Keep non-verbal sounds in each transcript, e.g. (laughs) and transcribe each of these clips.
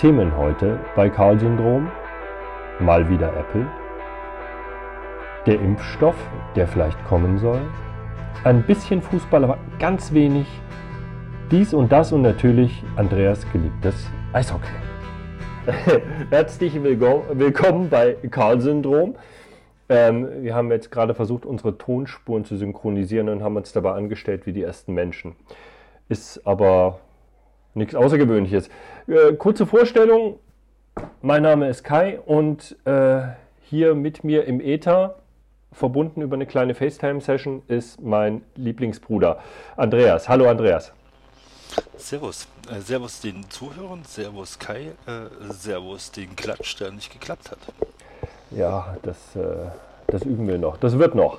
Themen heute bei Karl-Syndrom. Mal wieder Apple. Der Impfstoff, der vielleicht kommen soll. Ein bisschen Fußball, aber ganz wenig. Dies und das und natürlich Andreas geliebtes Eishockey. (laughs) Herzlich willkommen bei Karl-Syndrom. Ähm, wir haben jetzt gerade versucht, unsere Tonspuren zu synchronisieren und haben uns dabei angestellt wie die ersten Menschen. Ist aber nichts Außergewöhnliches. Äh, kurze Vorstellung. Mein Name ist Kai und äh, hier mit mir im Äther, verbunden über eine kleine FaceTime-Session, ist mein Lieblingsbruder Andreas. Hallo Andreas. Servus. Äh, servus den Zuhörern, Servus Kai, äh, Servus den Klatsch, der nicht geklappt hat. Ja, das, äh, das üben wir noch. Das wird noch.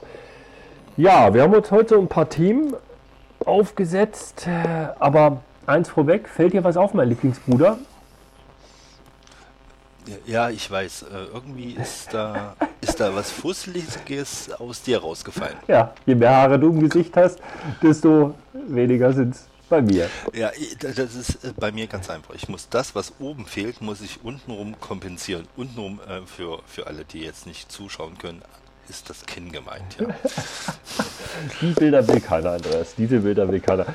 Ja, wir haben uns heute ein paar Themen aufgesetzt, äh, aber eins vorweg, fällt dir was auf, mein Lieblingsbruder? Ja, ich weiß. Äh, irgendwie ist da, (laughs) ist da was Fusseliges aus dir rausgefallen. Ja, je mehr Haare du im Gesicht hast, desto weniger sind es bei mir. Ja, das ist äh, bei mir ganz einfach. Ich muss das, was oben fehlt, muss ich untenrum kompensieren. Untenrum äh, für, für alle, die jetzt nicht zuschauen können, ist das Kinn gemeint. Ja. (laughs) Die Bilder will keiner, Andreas. Diese Bilder will keiner.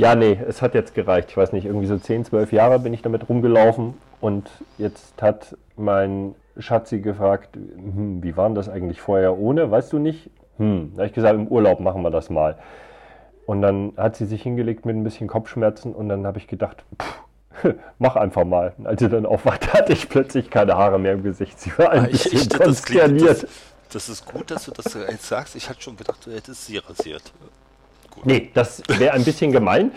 Ja, nee, es hat jetzt gereicht. Ich weiß nicht, irgendwie so 10, 12 Jahre bin ich damit rumgelaufen und jetzt hat mein Schatzi gefragt, hm, wie war denn das eigentlich vorher ohne? Weißt du nicht? Hm, da habe ich gesagt, im Urlaub machen wir das mal. Und dann hat sie sich hingelegt mit ein bisschen Kopfschmerzen und dann habe ich gedacht, pff, (laughs) mach einfach mal. als sie dann aufwacht, (laughs) hatte ich plötzlich keine Haare mehr im Gesicht. Sie war ein ah, bisschen ich, konsterniert. Das, das, ist gut, dass du das jetzt sagst. Ich hatte schon gedacht, du hättest sie rasiert. Nee, das wäre ein bisschen gemein.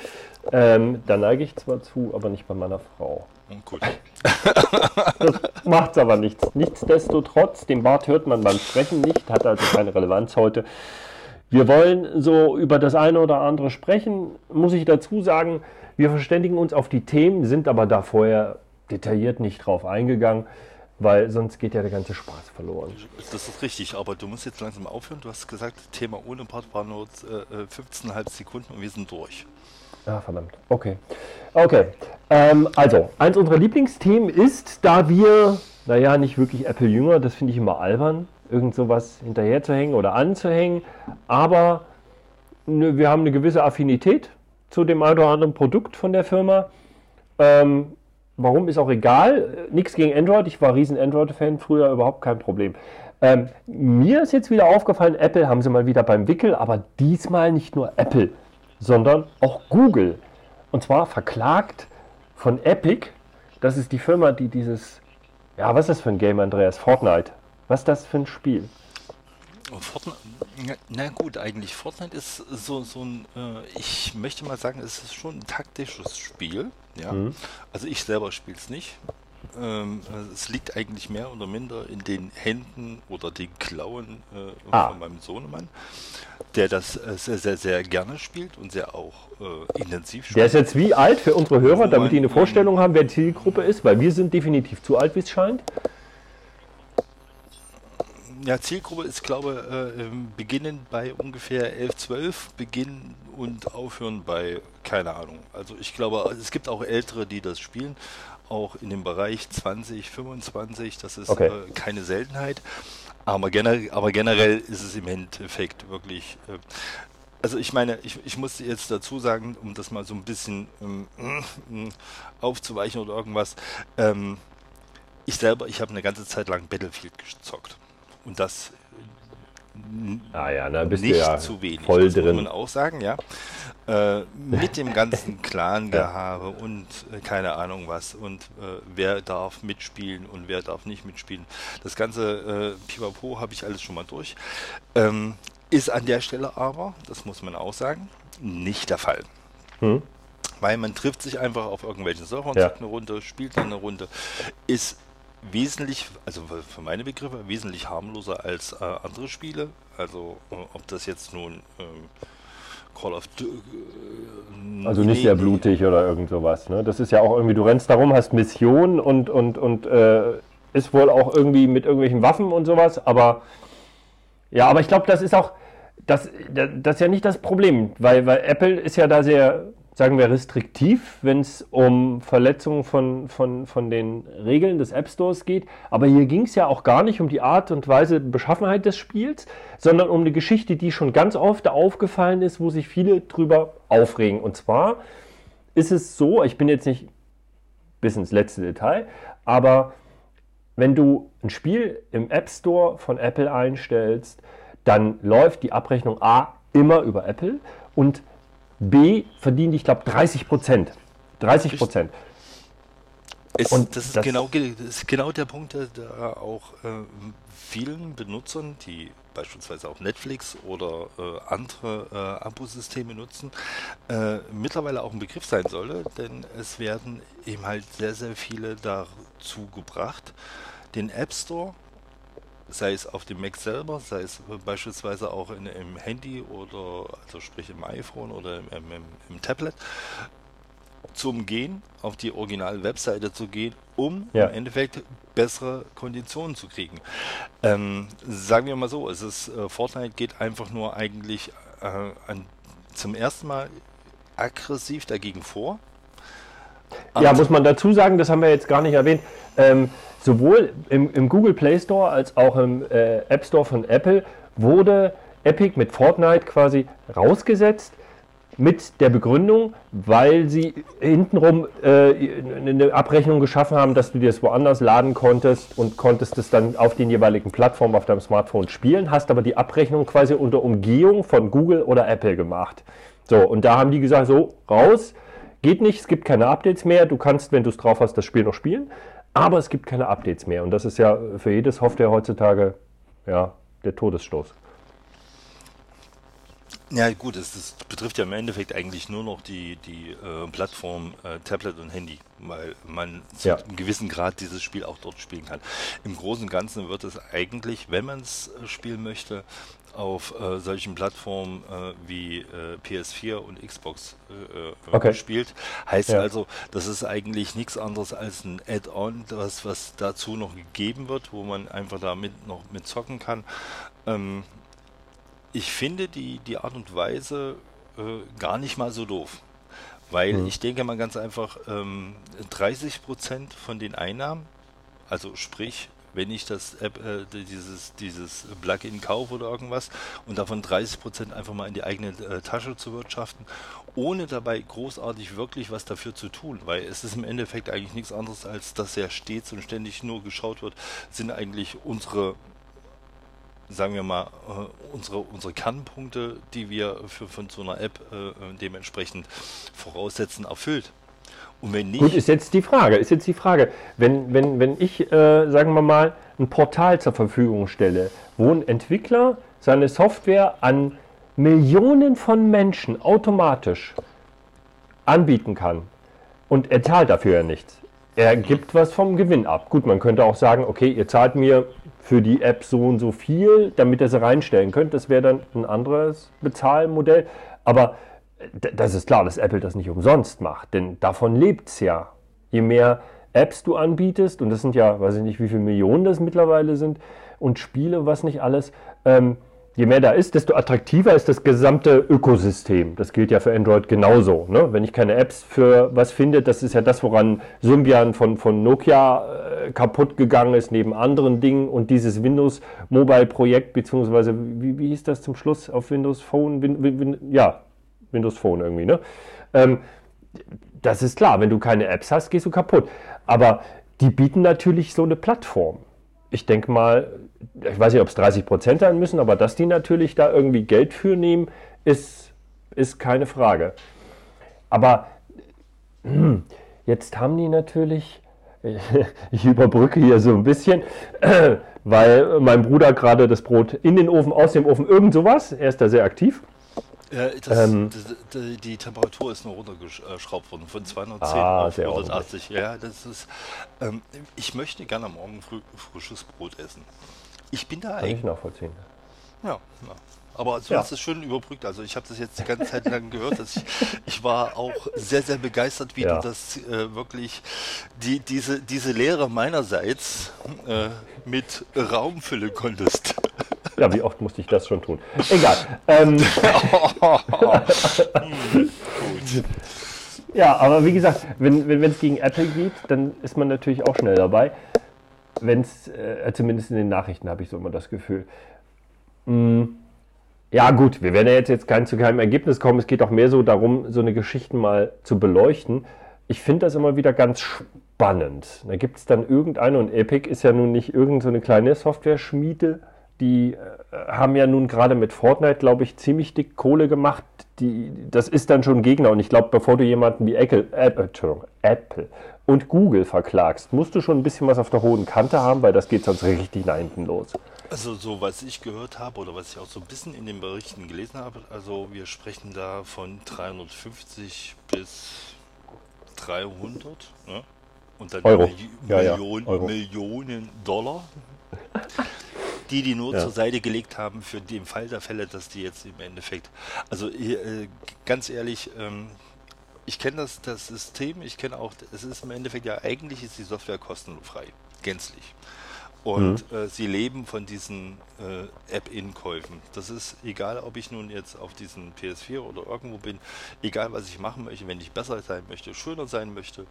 Ähm, da neige ich zwar zu, aber nicht bei meiner Frau. Gut. das macht's aber nichts. Nichtsdestotrotz, den Bart hört man beim Sprechen nicht, hat also keine Relevanz heute. Wir wollen so über das eine oder andere sprechen, muss ich dazu sagen. Wir verständigen uns auf die Themen, sind aber da vorher detailliert nicht drauf eingegangen weil sonst geht ja der ganze Spaß verloren. Das ist richtig, aber du musst jetzt langsam aufhören. Du hast gesagt, Thema ohne Part war nur äh, 15,5 äh, Sekunden und wir sind durch. Ah, verdammt. Okay. Okay. Ähm, also, eins unserer Lieblingsthemen ist, da wir, naja, nicht wirklich Apple-Jünger, das finde ich immer albern, irgend sowas hinterher zu hängen oder anzuhängen, aber ne, wir haben eine gewisse Affinität zu dem einen oder anderen Produkt von der Firma. Ähm, Warum ist auch egal. Nichts gegen Android. Ich war riesen Android-Fan früher, überhaupt kein Problem. Ähm, mir ist jetzt wieder aufgefallen, Apple haben sie mal wieder beim Wickel, aber diesmal nicht nur Apple, sondern auch Google. Und zwar verklagt von Epic. Das ist die Firma, die dieses, ja, was ist das für ein Game, Andreas? Fortnite. Was ist das für ein Spiel? Fortnite, na gut, eigentlich Fortnite ist so, so ein, äh, ich möchte mal sagen, es ist schon ein taktisches Spiel. Ja, mhm. also ich selber spiele es nicht. Ähm, es liegt eigentlich mehr oder minder in den Händen oder den Klauen äh, ah. von meinem Sohnemann, der das äh, sehr, sehr, sehr gerne spielt und sehr auch äh, intensiv spielt. Der ist jetzt wie alt für unsere Hörer, damit die eine Vorstellung haben, wer die Zielgruppe ist, weil wir sind definitiv zu alt, wie es scheint. Ja, Zielgruppe ist, glaube ich, äh, beginnen bei ungefähr 11, 12, beginnen und aufhören bei, keine Ahnung. Also ich glaube, es gibt auch Ältere, die das spielen, auch in dem Bereich 20, 25, das ist okay. äh, keine Seltenheit. Aber, generell, aber generell ist es im Endeffekt wirklich. Äh, also ich meine, ich, ich muss jetzt dazu sagen, um das mal so ein bisschen ähm, aufzuweichen oder irgendwas. Ähm, ich selber, ich habe eine ganze Zeit lang Battlefield gezockt. Und das ah ja, da bist nicht ja zu wenig, voll das drin. muss man auch sagen, ja. Äh, mit dem ganzen (laughs) Clan-Gehabe und äh, keine Ahnung was und äh, wer darf mitspielen und wer darf nicht mitspielen. Das ganze äh, Pipapo habe ich alles schon mal durch. Ähm, ist an der Stelle aber, das muss man auch sagen, nicht der Fall. Hm. Weil man trifft sich einfach auf irgendwelchen Servern, ja. eine Runde, spielt eine Runde, ist wesentlich, also für meine Begriffe, wesentlich harmloser als äh, andere Spiele. Also äh, ob das jetzt nun ähm, Call of Duty. Äh, also nicht nee, sehr blutig nee. oder irgend sowas. Ne? Das ist ja auch irgendwie, du rennst darum, hast Missionen und, und, und äh, ist wohl auch irgendwie mit irgendwelchen Waffen und sowas, aber ja, aber ich glaube, das ist auch, das, das ist ja nicht das Problem, weil, weil Apple ist ja da sehr sagen wir, restriktiv, wenn es um Verletzungen von, von, von den Regeln des App Stores geht. Aber hier ging es ja auch gar nicht um die Art und Weise, Beschaffenheit des Spiels, sondern um eine Geschichte, die schon ganz oft aufgefallen ist, wo sich viele drüber aufregen. Und zwar ist es so, ich bin jetzt nicht bis ins letzte Detail, aber wenn du ein Spiel im App Store von Apple einstellst, dann läuft die Abrechnung A immer über Apple und B verdient, ich glaube, 30 Prozent. 30 Prozent. und das ist, das genau, das ist genau der Punkt, der, auch äh, vielen Benutzern, die beispielsweise auch Netflix oder äh, andere äh, Abosysteme nutzen, äh, mittlerweile auch ein Begriff sein sollte, denn es werden eben halt sehr, sehr viele dazu gebracht, den App Store sei es auf dem Mac selber, sei es beispielsweise auch in, im Handy oder also sprich im iPhone oder im, im, im Tablet, zu umgehen, auf die Original-Webseite zu gehen, um ja. im Endeffekt bessere Konditionen zu kriegen. Ähm, sagen wir mal so, es ist äh, Fortnite geht einfach nur eigentlich äh, an, zum ersten Mal aggressiv dagegen vor. Ja, muss man dazu sagen, das haben wir jetzt gar nicht erwähnt. Ähm, sowohl im, im, Google Play Store als auch im äh, App Store von Apple wurde Epic mit Fortnite quasi rausgesetzt mit der Begründung, weil sie hintenrum äh, eine Abrechnung geschaffen haben, dass du dir das woanders laden konntest und konntest es dann auf den jeweiligen Plattformen auf deinem Smartphone spielen, hast aber die Abrechnung quasi unter Umgehung von Google oder Apple gemacht. So, und da haben die gesagt, so, raus, geht nicht, es gibt keine Updates mehr, du kannst, wenn du es drauf hast, das Spiel noch spielen. Aber es gibt keine Updates mehr. Und das ist ja für jedes Software heutzutage ja, der Todesstoß. Ja gut, es, es, betrifft ja im Endeffekt eigentlich nur noch die, die äh, Plattform äh, Tablet und Handy, weil man ja. zu einem gewissen Grad dieses Spiel auch dort spielen kann. Im Großen und Ganzen wird es eigentlich, wenn man es äh, spielen möchte, auf äh, solchen Plattformen äh, wie äh, PS4 und Xbox äh, äh, okay. gespielt. Heißt ja. also, das ist eigentlich nichts anderes als ein Add-on, was, was dazu noch gegeben wird, wo man einfach damit noch mit zocken kann. Ähm, ich finde die, die Art und Weise äh, gar nicht mal so doof. Weil mhm. ich denke mal ganz einfach, ähm, 30% von den Einnahmen, also sprich wenn ich das App, äh, dieses, dieses Plugin kaufe oder irgendwas und davon 30% einfach mal in die eigene äh, Tasche zu wirtschaften, ohne dabei großartig wirklich was dafür zu tun, weil es ist im Endeffekt eigentlich nichts anderes, als dass ja stets und ständig nur geschaut wird, sind eigentlich unsere sagen wir mal, äh, unsere, unsere Kernpunkte, die wir für, von so einer App äh, dementsprechend voraussetzen, erfüllt. Und wenn nicht. Gut, ist jetzt die Frage, ist jetzt die Frage, wenn, wenn, wenn ich, äh, sagen wir mal, ein Portal zur Verfügung stelle, wo ein Entwickler seine Software an Millionen von Menschen automatisch anbieten kann und er zahlt dafür ja nichts. Er gibt was vom Gewinn ab. Gut, man könnte auch sagen, okay, ihr zahlt mir für die App so und so viel, damit ihr sie reinstellen könnt. Das wäre dann ein anderes Bezahlmodell. Aber das ist klar, dass Apple das nicht umsonst macht, denn davon lebt es ja. Je mehr Apps du anbietest, und das sind ja, weiß ich nicht, wie viele Millionen das mittlerweile sind, und Spiele, was nicht alles, ähm, je mehr da ist, desto attraktiver ist das gesamte Ökosystem. Das gilt ja für Android genauso. Ne? Wenn ich keine Apps für was finde, das ist ja das, woran Symbian von, von Nokia äh, kaputt gegangen ist, neben anderen Dingen. Und dieses Windows Mobile Projekt, beziehungsweise, wie, wie hieß das zum Schluss auf Windows Phone? Win, win, win, ja, Windows Phone irgendwie, ne? Ähm, das ist klar, wenn du keine Apps hast, gehst du kaputt. Aber die bieten natürlich so eine Plattform. Ich denke mal, ich weiß nicht, ob es 30 Prozent sein müssen, aber dass die natürlich da irgendwie Geld für nehmen, ist, ist keine Frage. Aber hm, jetzt haben die natürlich, (laughs) ich überbrücke hier so ein bisschen, (clears throat) weil mein Bruder gerade das Brot in den Ofen, aus dem Ofen, irgend sowas, er ist da sehr aktiv. Ja, das, ähm, die, die, Temperatur ist nur runtergeschraubt worden von 210 ah, auf 180. Ja, das ist. Ähm, ich möchte gerne morgen früh frisches Brot essen. Ich bin da Kann eigentlich. ich nachvollziehen. Ja, ja. Aber so ja. hast es schön überbrückt. Also ich habe das jetzt die ganze Zeit lang gehört. Dass ich, ich war auch sehr, sehr begeistert, wie ja. du das äh, wirklich, die, diese, diese Lehre meinerseits äh, mit Raum füllen konntest. Ja, wie oft musste ich das schon tun? Egal. Ähm. Gut. (laughs) Ja, aber wie gesagt, wenn es wenn, gegen Apple geht, dann ist man natürlich auch schnell dabei. Wenn es, äh, zumindest in den Nachrichten habe ich so immer das Gefühl. Mm, ja, gut, wir werden ja jetzt, jetzt kein, zu keinem Ergebnis kommen. Es geht auch mehr so darum, so eine Geschichte mal zu beleuchten. Ich finde das immer wieder ganz spannend. Da gibt es dann irgendeine, und Epic ist ja nun nicht irgendeine so kleine Software-Schmiede, die äh, haben ja nun gerade mit Fortnite, glaube ich, ziemlich dick Kohle gemacht. Die, das ist dann schon Gegner. Und ich glaube, bevor du jemanden wie Apple, Apple, Apple und Google verklagst, musst du schon ein bisschen was auf der hohen Kante haben, weil das geht sonst richtig nach hinten los. Also so was ich gehört habe oder was ich auch so ein bisschen in den Berichten gelesen habe, also wir sprechen da von 350 bis 300 ne? und dann Euro. Milli ja, ja, Euro. Millionen Dollar (laughs) die die nur ja. zur Seite gelegt haben für den Fall der Fälle, dass die jetzt im Endeffekt, also äh, ganz ehrlich, ähm, ich kenne das, das System, ich kenne auch, es ist im Endeffekt ja eigentlich ist die Software kostenfrei, gänzlich. Und mhm. äh, sie leben von diesen äh, App-In-Käufen. Das ist egal, ob ich nun jetzt auf diesen PS4 oder irgendwo bin, egal was ich machen möchte, wenn ich besser sein möchte, schöner sein möchte,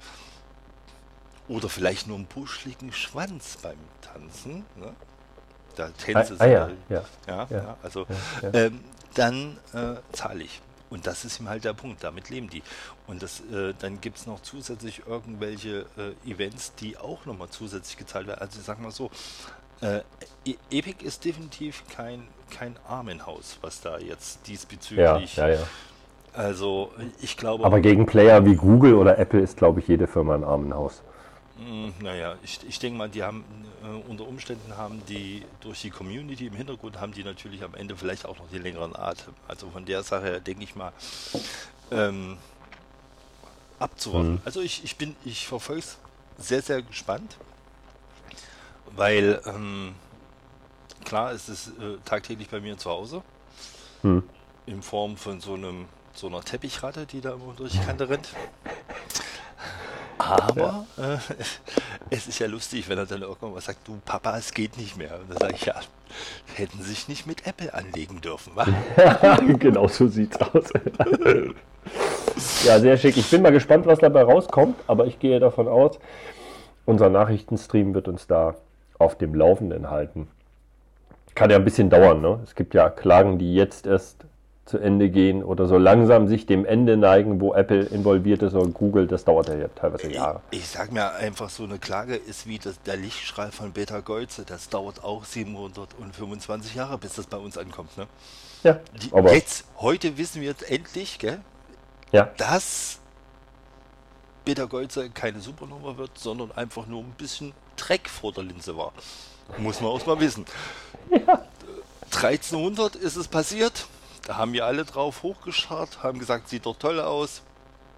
oder vielleicht nur einen buschligen Schwanz beim Tanzen, ne? Da Tänze ah, ah, ja, ja, ja, ja, also ähm, dann äh, zahle ich. Und das ist ihm halt der Punkt, damit leben die. Und das, äh, dann gibt es noch zusätzlich irgendwelche äh, Events, die auch nochmal zusätzlich gezahlt werden. Also ich sag mal so, äh, e Epic ist definitiv kein, kein Armenhaus, was da jetzt diesbezüglich. Ja, ja, ja. Also ich glaube. Aber gegen Player wie Google oder Apple ist, glaube ich, jede Firma ein Armenhaus. Hm, naja, ich, ich denke mal, die haben äh, unter Umständen haben die durch die Community im Hintergrund haben die natürlich am Ende vielleicht auch noch die längeren Atem. Also von der Sache denke ich mal ähm, abzuwarten. Mhm. Also ich, ich bin, ich verfolge es sehr, sehr gespannt, weil ähm, klar ist es äh, tagtäglich bei mir zu Hause mhm. in Form von so einem so einer Teppichratte, die da immer durch die Kante rennt. Aber ja. äh, (laughs) es ist ja lustig, wenn er dann irgendwann was sagt, du Papa, es geht nicht mehr. Und dann sage ich, ja, hätten sich nicht mit Apple anlegen dürfen, wa? (laughs) genau so sieht's aus. ja, sehr schick. Ich bin mal gespannt, was dabei rauskommt, aber ich gehe davon aus, unser Nachrichtenstream wird uns da auf dem Laufenden halten. Kann ja ein bisschen dauern, ne? Es gibt ja Klagen, die jetzt erst zu Ende gehen oder so langsam sich dem Ende neigen, wo Apple involviert ist oder Google, das dauert ja teilweise Jahre. Ich, ich sag mir einfach, so eine Klage ist wie das, der Lichtstrahl von Beta Golze, das dauert auch 725 Jahre, bis das bei uns ankommt. Ne? Ja, Die, aber jetzt, heute wissen wir jetzt endlich, gell, ja. dass Beta Golze keine Supernova wird, sondern einfach nur ein bisschen Dreck vor der Linse war. Muss man auch mal wissen. (laughs) Ja. 1300 ist es passiert. Da haben wir alle drauf hochgescharrt, haben gesagt, sieht doch toll aus.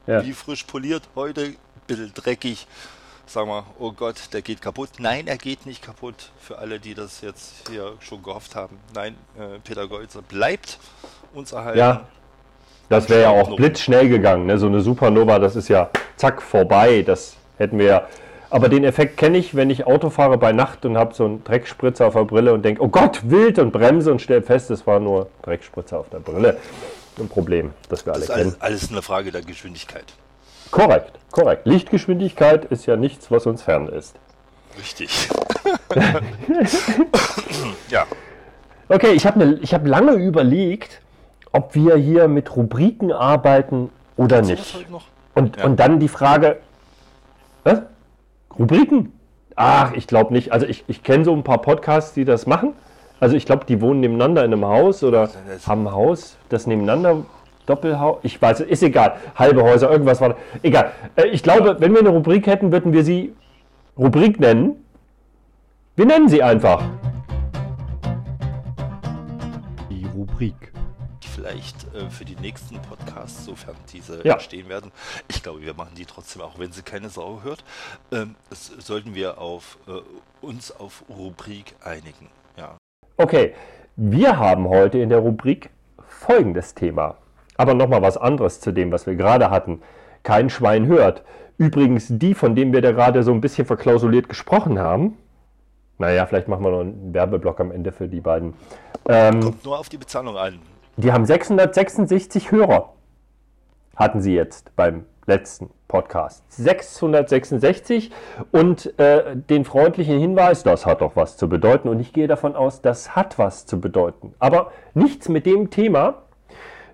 Ja. Wie frisch poliert heute, ein bisschen dreckig. Sagen wir, oh Gott, der geht kaputt. Nein, er geht nicht kaputt. Für alle, die das jetzt hier schon gehofft haben. Nein, äh, Peter Golzer bleibt uns erhalten. Ja, das wäre ja auch blitzschnell gegangen. Ne? So eine Supernova, das ist ja zack vorbei. Das hätten wir ja aber den Effekt kenne ich, wenn ich Auto fahre bei Nacht und habe so einen Dreckspritzer auf der Brille und denke, oh Gott, wild und bremse und stelle fest, es war nur Dreckspritzer auf der Brille. Ein Problem, das wir alle das ist kennen. Alles, alles eine Frage der Geschwindigkeit. Korrekt, korrekt. Lichtgeschwindigkeit ist ja nichts, was uns fern ist. Richtig. (laughs) ja. Okay, ich habe ne, hab lange überlegt, ob wir hier mit Rubriken arbeiten oder nicht. Und, ja. und dann die Frage, was? Rubriken? Ach, ich glaube nicht. Also ich, ich kenne so ein paar Podcasts, die das machen. Also ich glaube, die wohnen nebeneinander in einem Haus oder haben ein Haus, das nebeneinander Doppelhaus. Ich weiß, ist egal. Halbe Häuser, irgendwas war. Da. Egal. Äh, ich glaube, wenn wir eine Rubrik hätten, würden wir sie Rubrik nennen. Wir nennen sie einfach. Die Rubrik vielleicht äh, für die nächsten Podcasts, sofern diese ja. entstehen werden. Ich glaube, wir machen die trotzdem, auch wenn sie keine Sau hört. Ähm, es, sollten wir auf, äh, uns auf Rubrik einigen. Ja. Okay, wir haben heute in der Rubrik folgendes Thema. Aber nochmal was anderes zu dem, was wir gerade hatten. Kein Schwein hört. Übrigens, die, von denen wir da gerade so ein bisschen verklausuliert gesprochen haben, naja, vielleicht machen wir noch einen Werbeblock am Ende für die beiden. Ähm, Kommt nur auf die Bezahlung an. Die haben 666 Hörer. Hatten sie jetzt beim letzten Podcast 666 und äh, den freundlichen Hinweis, das hat doch was zu bedeuten und ich gehe davon aus, das hat was zu bedeuten. Aber nichts mit dem Thema,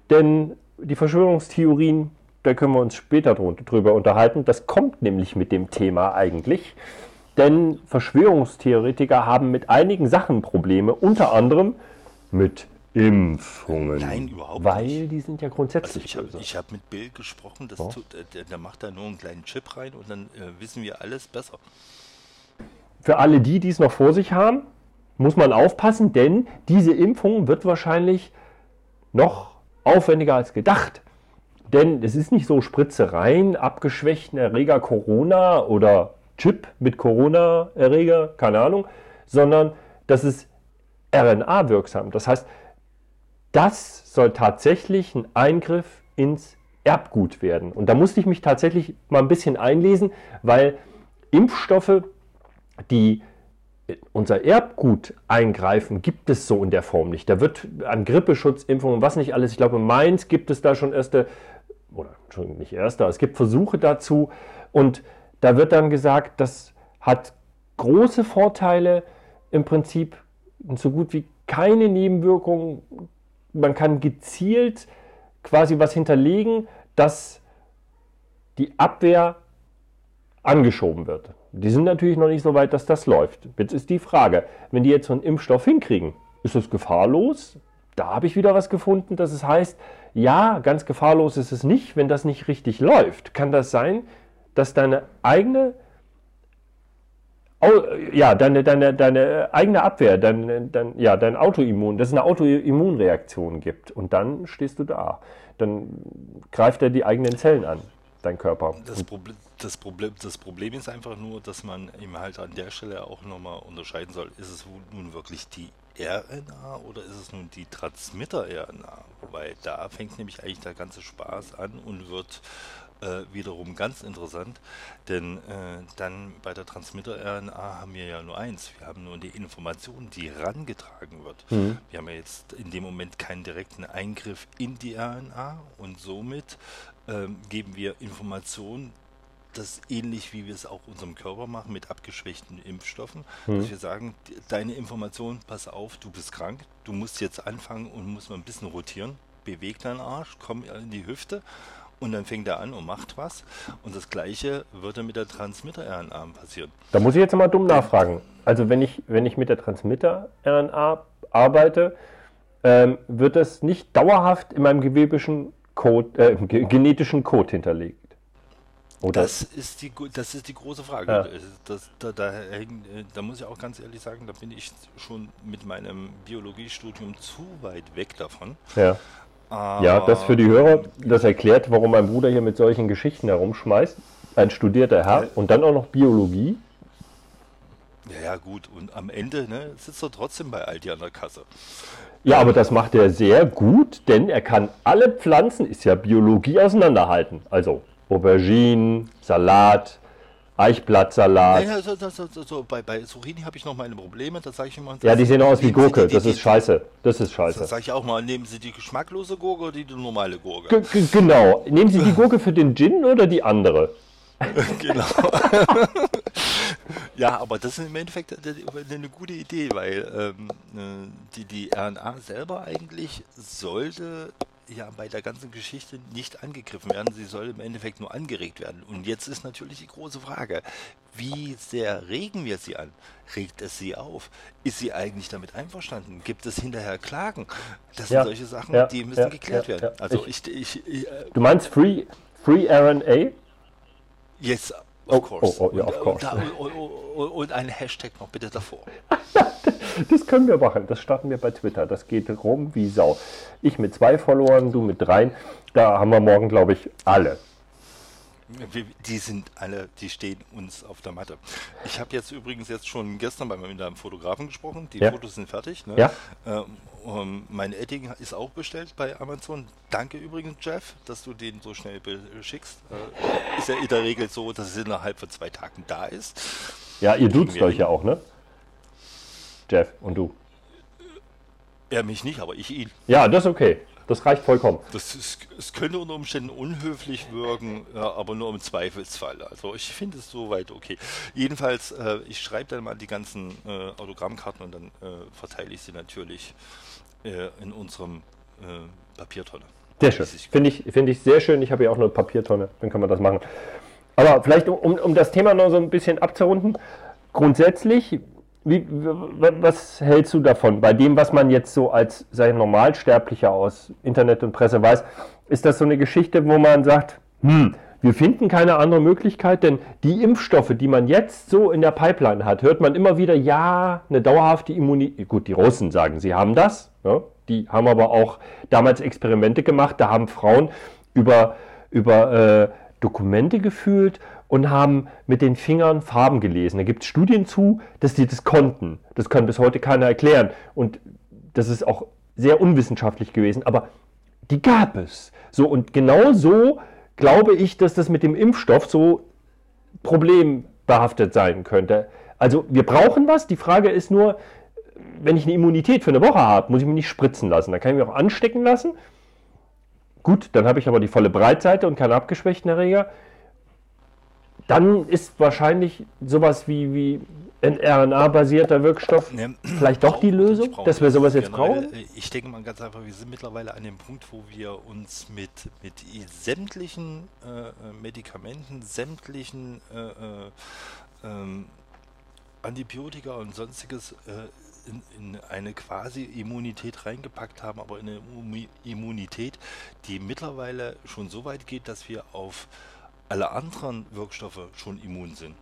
denn die Verschwörungstheorien, da können wir uns später drüber unterhalten, das kommt nämlich mit dem Thema eigentlich. Denn Verschwörungstheoretiker haben mit einigen Sachen Probleme, unter anderem mit Impfungen. Nein, überhaupt Weil nicht. die sind ja Also grundsätzlich ich habe hab mit Bill gesprochen, das Ja. tut, äh, der, der macht da nur einen kleinen Chip rein und dann äh, wissen wir alles besser. Für alle die, die es noch vor sich haben, muss man aufpassen, denn diese Impfung wird wahrscheinlich noch aufwendiger als gedacht. Denn es ist nicht so Spritze rein, abgeschwächten Erreger Corona oder Chip mit Corona-Erreger, keine Ahnung, sondern das ist RNA-wirksam. Das heißt, das soll tatsächlich ein Eingriff ins Erbgut werden. Und da musste ich mich tatsächlich mal ein bisschen einlesen, weil Impfstoffe, die unser Erbgut eingreifen, gibt es so in der Form nicht. Da wird an Grippeschutzimpfungen, was nicht alles, ich glaube, in Mainz gibt es da schon erste, oder schon nicht erste, es gibt Versuche dazu und da wird dann gesagt, das hat große Vorteile, im Prinzip so gut wie keine Nebenwirkungen. Man kann gezielt quasi was hinterlegen, dass die Abwehr angeschoben wird. Die sind natürlich noch nicht so weit, dass das läuft. Jetzt ist die Frage, wenn die jetzt so einen Impfstoff hinkriegen, ist das gefahrlos? Da habe ich wieder was gefunden, dass es heißt, ja, ganz gefahrlos ist es nicht, wenn das nicht richtig läuft. Kann das sein, dass deine eigene Au- ja, deine, deine, deine eigene Abwehr, dein, dein, ja, dein Autoimmun, dass es eine Autoimmunreaktion gibt. Und dann stehst du da. Dann greift er die eigenen Zellen an, dein Körper. Das Problem, das, Problem, das Problem ist einfach nur, dass man eben halt an der Stelle auch nochmal unterscheiden soll, ist es nun wirklich die RNA oder ist es nun die Transmitter-RNA? Weil da fängt nämlich eigentlich der ganze Spaß an und wird äh, wiederum ganz interessant, denn äh, dann bei der Transmitter-RNA haben wir ja nur eins, wir haben nur die Information, die rangetragen wird. Wir haben ja jetzt in dem Moment keinen direkten Eingriff in die RNA und somit ähm, geben wir Informationen, das ähnlich wie wir es auch unserem Körper machen mit abgeschwächten Impfstoffen, dass wir sagen, deine Information, pass auf, du bist krank, du musst jetzt anfangen und musst mal ein bisschen rotieren, beweg deinen Arsch, komm in die Hüfte und dann fängt er an und macht was. Und das gleiche würde mit der Transmitter-RNA passieren. Da muss ich jetzt mal dumm nachfragen. Also wenn ich, wenn ich mit der Transmitter-RNA arbeite, ähm, wird das nicht dauerhaft in meinem gewebischen Code, äh, ge- genetischen Code hinterlegt? Oder? Das ist die, das ist die große Frage. Ja. Das, da, da, äh, da muss ich auch ganz ehrlich sagen, da bin ich schon mit meinem Biologiestudium zu weit weg davon. ja. Ja, das für die Hörer, das erklärt, warum mein Bruder hier mit solchen Geschichten herumschmeißt. Ein studierter Herr und dann auch noch Biologie. Ja, ja, gut. Und am Ende ne, sitzt er trotzdem bei Aldi an der Kasse. Ja, aber das macht er sehr gut, denn er kann alle Pflanzen, ist ja Biologie, auseinanderhalten. Also Auberginen, Salat, Eichblattsalat. Naja, so, so, so, so, bei, bei Zucchini habe ich noch meine Probleme. Da sage ich immer. Ja, die sehen aus wie Gurke. Das ist scheiße. Das ist scheiße. sage ich auch mal, nehmen Sie die geschmacklose Gurke oder die normale Gurke? Genau. Nehmen Sie die Gurke für den Gin oder die andere? (laughs) genau. ja, aber das ist im Endeffekt eine, eine gute Idee, weil ähm, äh, die, die RNA selber eigentlich sollte ja bei der ganzen Geschichte nicht angegriffen werden. Sie soll im Endeffekt nur angeregt werden. Und jetzt ist natürlich die große Frage, wie sehr regen wir sie an? Regt es sie auf? Ist sie eigentlich damit einverstanden? Gibt es hinterher Klagen? Das sind Ja, solche Sachen, ja, die müssen ja, geklärt werden. Also Ich- ich, ich, äh, Du meinst Free, Free RNA? Yes, of Oh, course. oh, oh, ja, und, of course. Und, und, und, und ein Hashtag noch bitte davor. (laughs) Das können wir machen. Das starten wir bei Twitter. Das geht rum wie Sau. Ich mit zwei Followern, du mit dreien. Da haben wir morgen, glaube ich, alle. Die sind alle, die stehen uns auf der Matte. Ich habe jetzt übrigens jetzt schon gestern bei mit einem Fotografen gesprochen. Die Ja. Fotos sind fertig. Ne? Ja. Ähm, ähm, mein Edding ist auch bestellt bei Amazon. Danke übrigens, Jeff, dass du den so schnell schickst. Äh, ist ja in der Regel so, dass es innerhalb von zwei Tagen da ist. Ja, ihr duzt euch ja auch, ne? Jeff und du. Er mich nicht, aber ich ihn. Ja, das ist okay. Das reicht vollkommen. Das ist, es könnte unter Umständen unhöflich wirken, ja, aber nur im Zweifelsfall. Also ich finde es soweit okay. Jedenfalls, äh, ich schreibe dann mal die ganzen äh, Autogrammkarten und dann äh, verteile ich sie natürlich äh, in unserem äh, Papiertonne. Sehr schön. Finde ich, find ich sehr schön. Ich habe ja auch eine Papiertonne, dann kann man das machen. Aber vielleicht, um, um das Thema noch so ein bisschen abzurunden, grundsätzlich, wie, was hältst du davon? Bei dem, was man jetzt so als sei Normalsterblicher aus Internet und Presse weiß, ist das so eine Geschichte, wo man sagt, hm, wir finden keine andere Möglichkeit, denn die Impfstoffe, die man jetzt so in der Pipeline hat, hört man immer wieder, ja, eine dauerhafte Immunität. Gut, die Russen sagen, sie haben das. Ja, die haben aber auch damals Experimente gemacht. Da haben Frauen über, über äh, Dokumente gefühlt und haben mit den Fingern Farben gelesen. Da gibt es Studien zu, dass die das konnten. Das kann bis heute keiner erklären. Und das ist auch sehr unwissenschaftlich gewesen. Aber die gab es. So, und genau so glaube ich, dass das mit dem Impfstoff so problembehaftet sein könnte. Also wir brauchen was. Die Frage ist nur, wenn ich eine Immunität für eine Woche habe, muss ich mich nicht spritzen lassen. Da kann ich mich auch anstecken lassen. Gut, dann habe ich aber die volle Breitseite und keinen abgeschwächten Erreger. Dann ist wahrscheinlich sowas wie, wie RNA-basierter Wirkstoff ne, vielleicht doch die Lösung, dass wir sowas jetzt brauchen? Äh, ich denke mal ganz einfach, wir sind mittlerweile an dem Punkt, wo wir uns mit, mit sämtlichen äh, äh Medikamenten, sämtlichen äh, äh, ähm, Antibiotika und sonstiges äh, in, in, eine quasi Immunität reingepackt haben, aber in eine Immunität, die mittlerweile schon so weit geht, dass wir auf alle anderen Wirkstoffe schon immun sind.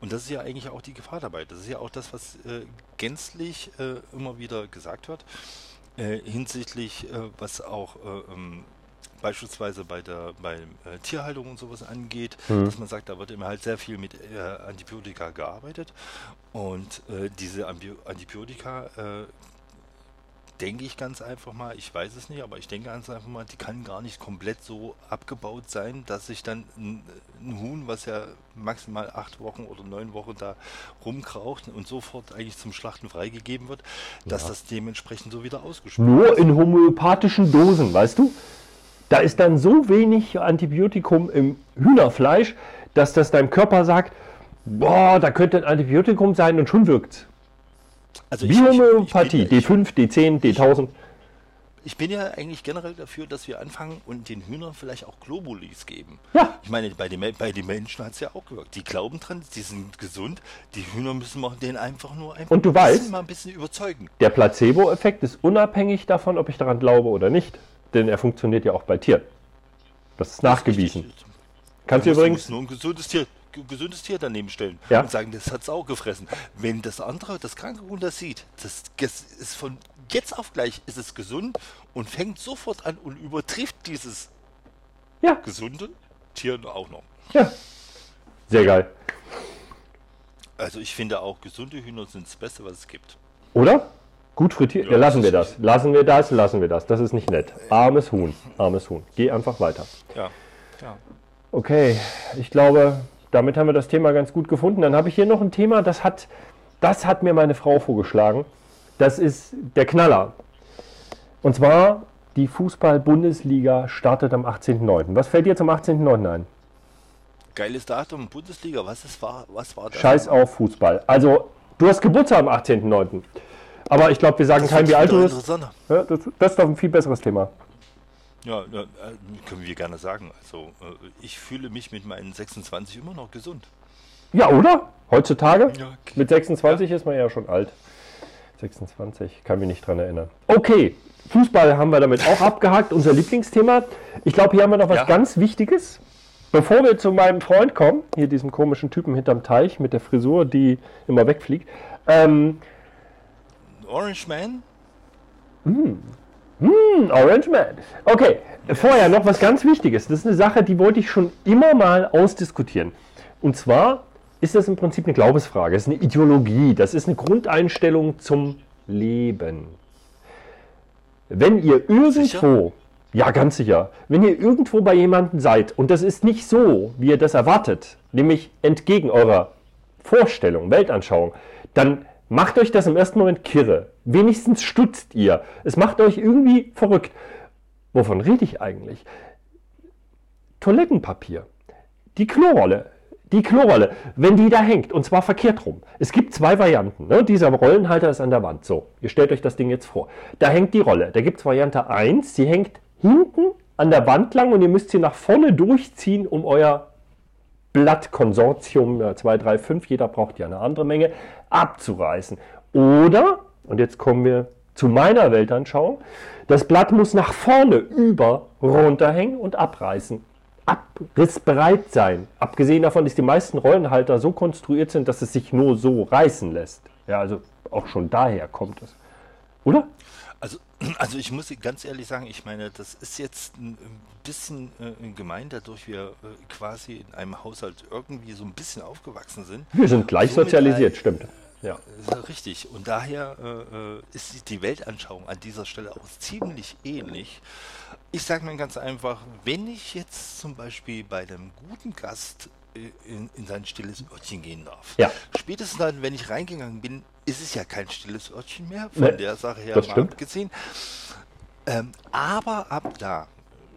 Und das ist ja eigentlich auch die Gefahr dabei. Das ist ja auch das, was äh, gänzlich äh, immer wieder gesagt wird, äh, hinsichtlich, äh, was auch äh, ähm, beispielsweise bei der bei äh, Tierhaltung und sowas angeht, mhm. dass man sagt, da wird immer halt sehr viel mit Antibiotika gearbeitet und diese Antibiotika denke ich ganz einfach mal, ich weiß es nicht, aber ich denke ganz einfach mal, die kann gar nicht komplett so abgebaut sein, dass sich dann ein, ein Huhn, was ja maximal acht Wochen oder neun Wochen da rumkraucht und sofort eigentlich zum Schlachten freigegeben wird, dass ja. das dementsprechend so wieder ausgespielt wird. Nur in homöopathischen Dosen, weißt du? Da ist dann so wenig Antibiotikum im Hühnerfleisch, dass das deinem Körper sagt, boah, da könnte ein Antibiotikum sein und schon wirkt also Biohomöopathie, D5, D10, D1000. Ich bin ja eigentlich generell dafür, dass wir anfangen und den Hühnern vielleicht auch Globulis geben. Ja. Ich meine, bei den, bei den Menschen hat es ja auch gewirkt. Die glauben dran, die sind gesund. Die Hühner müssen wir den einfach nur einfach und du weißt, mal ein bisschen überzeugen. Der Placebo-Effekt ist unabhängig davon, ob ich daran glaube oder nicht. Denn er funktioniert ja auch bei Tieren. Das ist das nachgewiesen. Ist Kannst du übrigens. Nur ein gesundes Tier gesundes Tier daneben stellen ja. und sagen, das hat es auch gefressen. Wenn das andere, das kranke Huhn das sieht, das, das ist von jetzt auf gleich ist es gesund und fängt sofort an und übertrifft dieses ja. gesunde Tier auch noch. Ja. Sehr geil. Also ich finde auch, gesunde Hühner sind das Beste, was es gibt. Oder? Gut frittiert. Ja, ja, lassen wir das. Lassen wir das, lassen wir das. Das ist nicht nett. Armes Huhn. Armes Huhn. Geh einfach weiter. Ja. ja. Okay, ich glaube, damit haben wir das Thema ganz gut gefunden. Dann habe ich hier noch ein Thema, das hat, das hat mir meine Frau vorgeschlagen. Das ist der Knaller. Und zwar, die Fußball-Bundesliga startet am 18.09. Was fällt dir zum 18.09. ein? Geiles Datum, Bundesliga, was, ist, war, was war das? Scheiß auf Fußball. Also, du hast Geburtstag am 18.09. Aber ich glaube, wir sagen kein, wie alt du bist. Das, das ist doch ein viel besseres Thema. Ja, ja, äh, können wir gerne sagen. Also äh, ich fühle mich mit meinen 26 immer noch gesund. Ja, oder? Heutzutage? Ja, okay. Mit 26 ja. ist man ja schon alt. 26, kann mich nicht dran erinnern. Okay, Fußball haben wir damit auch abgehakt, unser Lieblingsthema. Ich glaube, hier haben wir noch was ja. ganz Wichtiges. Bevor wir zu meinem Freund kommen, hier diesem komischen Typen hinterm Teich mit der Frisur, die immer wegfliegt. Ähm, Orange Man? Hm, hm, Orange Man. Okay, vorher noch was ganz Wichtiges. Das ist eine Sache, die wollte ich schon immer mal ausdiskutieren. Und zwar ist das im Prinzip eine Glaubensfrage. Das ist eine Ideologie. Das ist eine Grundeinstellung zum Leben. Wenn ihr irgendwo, sicher? ja ganz sicher, wenn ihr irgendwo bei jemandem seid und das ist nicht so, wie ihr das erwartet, nämlich entgegen eurer Vorstellung, Weltanschauung, dann macht euch das im ersten Moment kirre. Wenigstens stutzt ihr. Es macht euch irgendwie verrückt. Wovon rede ich eigentlich? Toilettenpapier. Die Klorolle. Die Klorolle, wenn die da hängt, und zwar verkehrt rum. Es gibt zwei Varianten. Ne? Dieser Rollenhalter ist an der Wand. So, ihr stellt euch das Ding jetzt vor. Da hängt die Rolle. Da gibt es Variante 1, sie hängt hinten an der Wand lang und ihr müsst sie nach vorne durchziehen, um euer Blattkonsortium 2, 3, 5, jeder braucht ja eine andere Menge, abzureißen. Oder, und jetzt kommen wir zu meiner Weltanschauung, das Blatt muss nach vorne über runterhängen und abreißen abrissbereit sein. Abgesehen davon, dass die meisten Rollenhalter so konstruiert sind, dass es sich nur so reißen lässt. Ja, also auch schon daher kommt es. Oder? Also, (clears throat) also ich muss ganz ehrlich sagen, ich meine, das ist jetzt ein bisschen äh, gemein, dadurch wir äh, quasi in einem Haushalt irgendwie so ein bisschen aufgewachsen sind. Wir sind gleich so sozialisiert, stimmt. Ja. Richtig. Und daher äh, äh, ist die Weltanschauung an dieser Stelle auch ziemlich ähnlich. Ich sage mir ganz einfach, wenn ich jetzt zum Beispiel bei einem guten Gast in, in sein stilles Örtchen gehen darf, ja. spätestens dann, wenn ich reingegangen bin, ist es ja kein stilles Örtchen mehr, von nee, der Sache her mal abgesehen. Ähm, aber ab da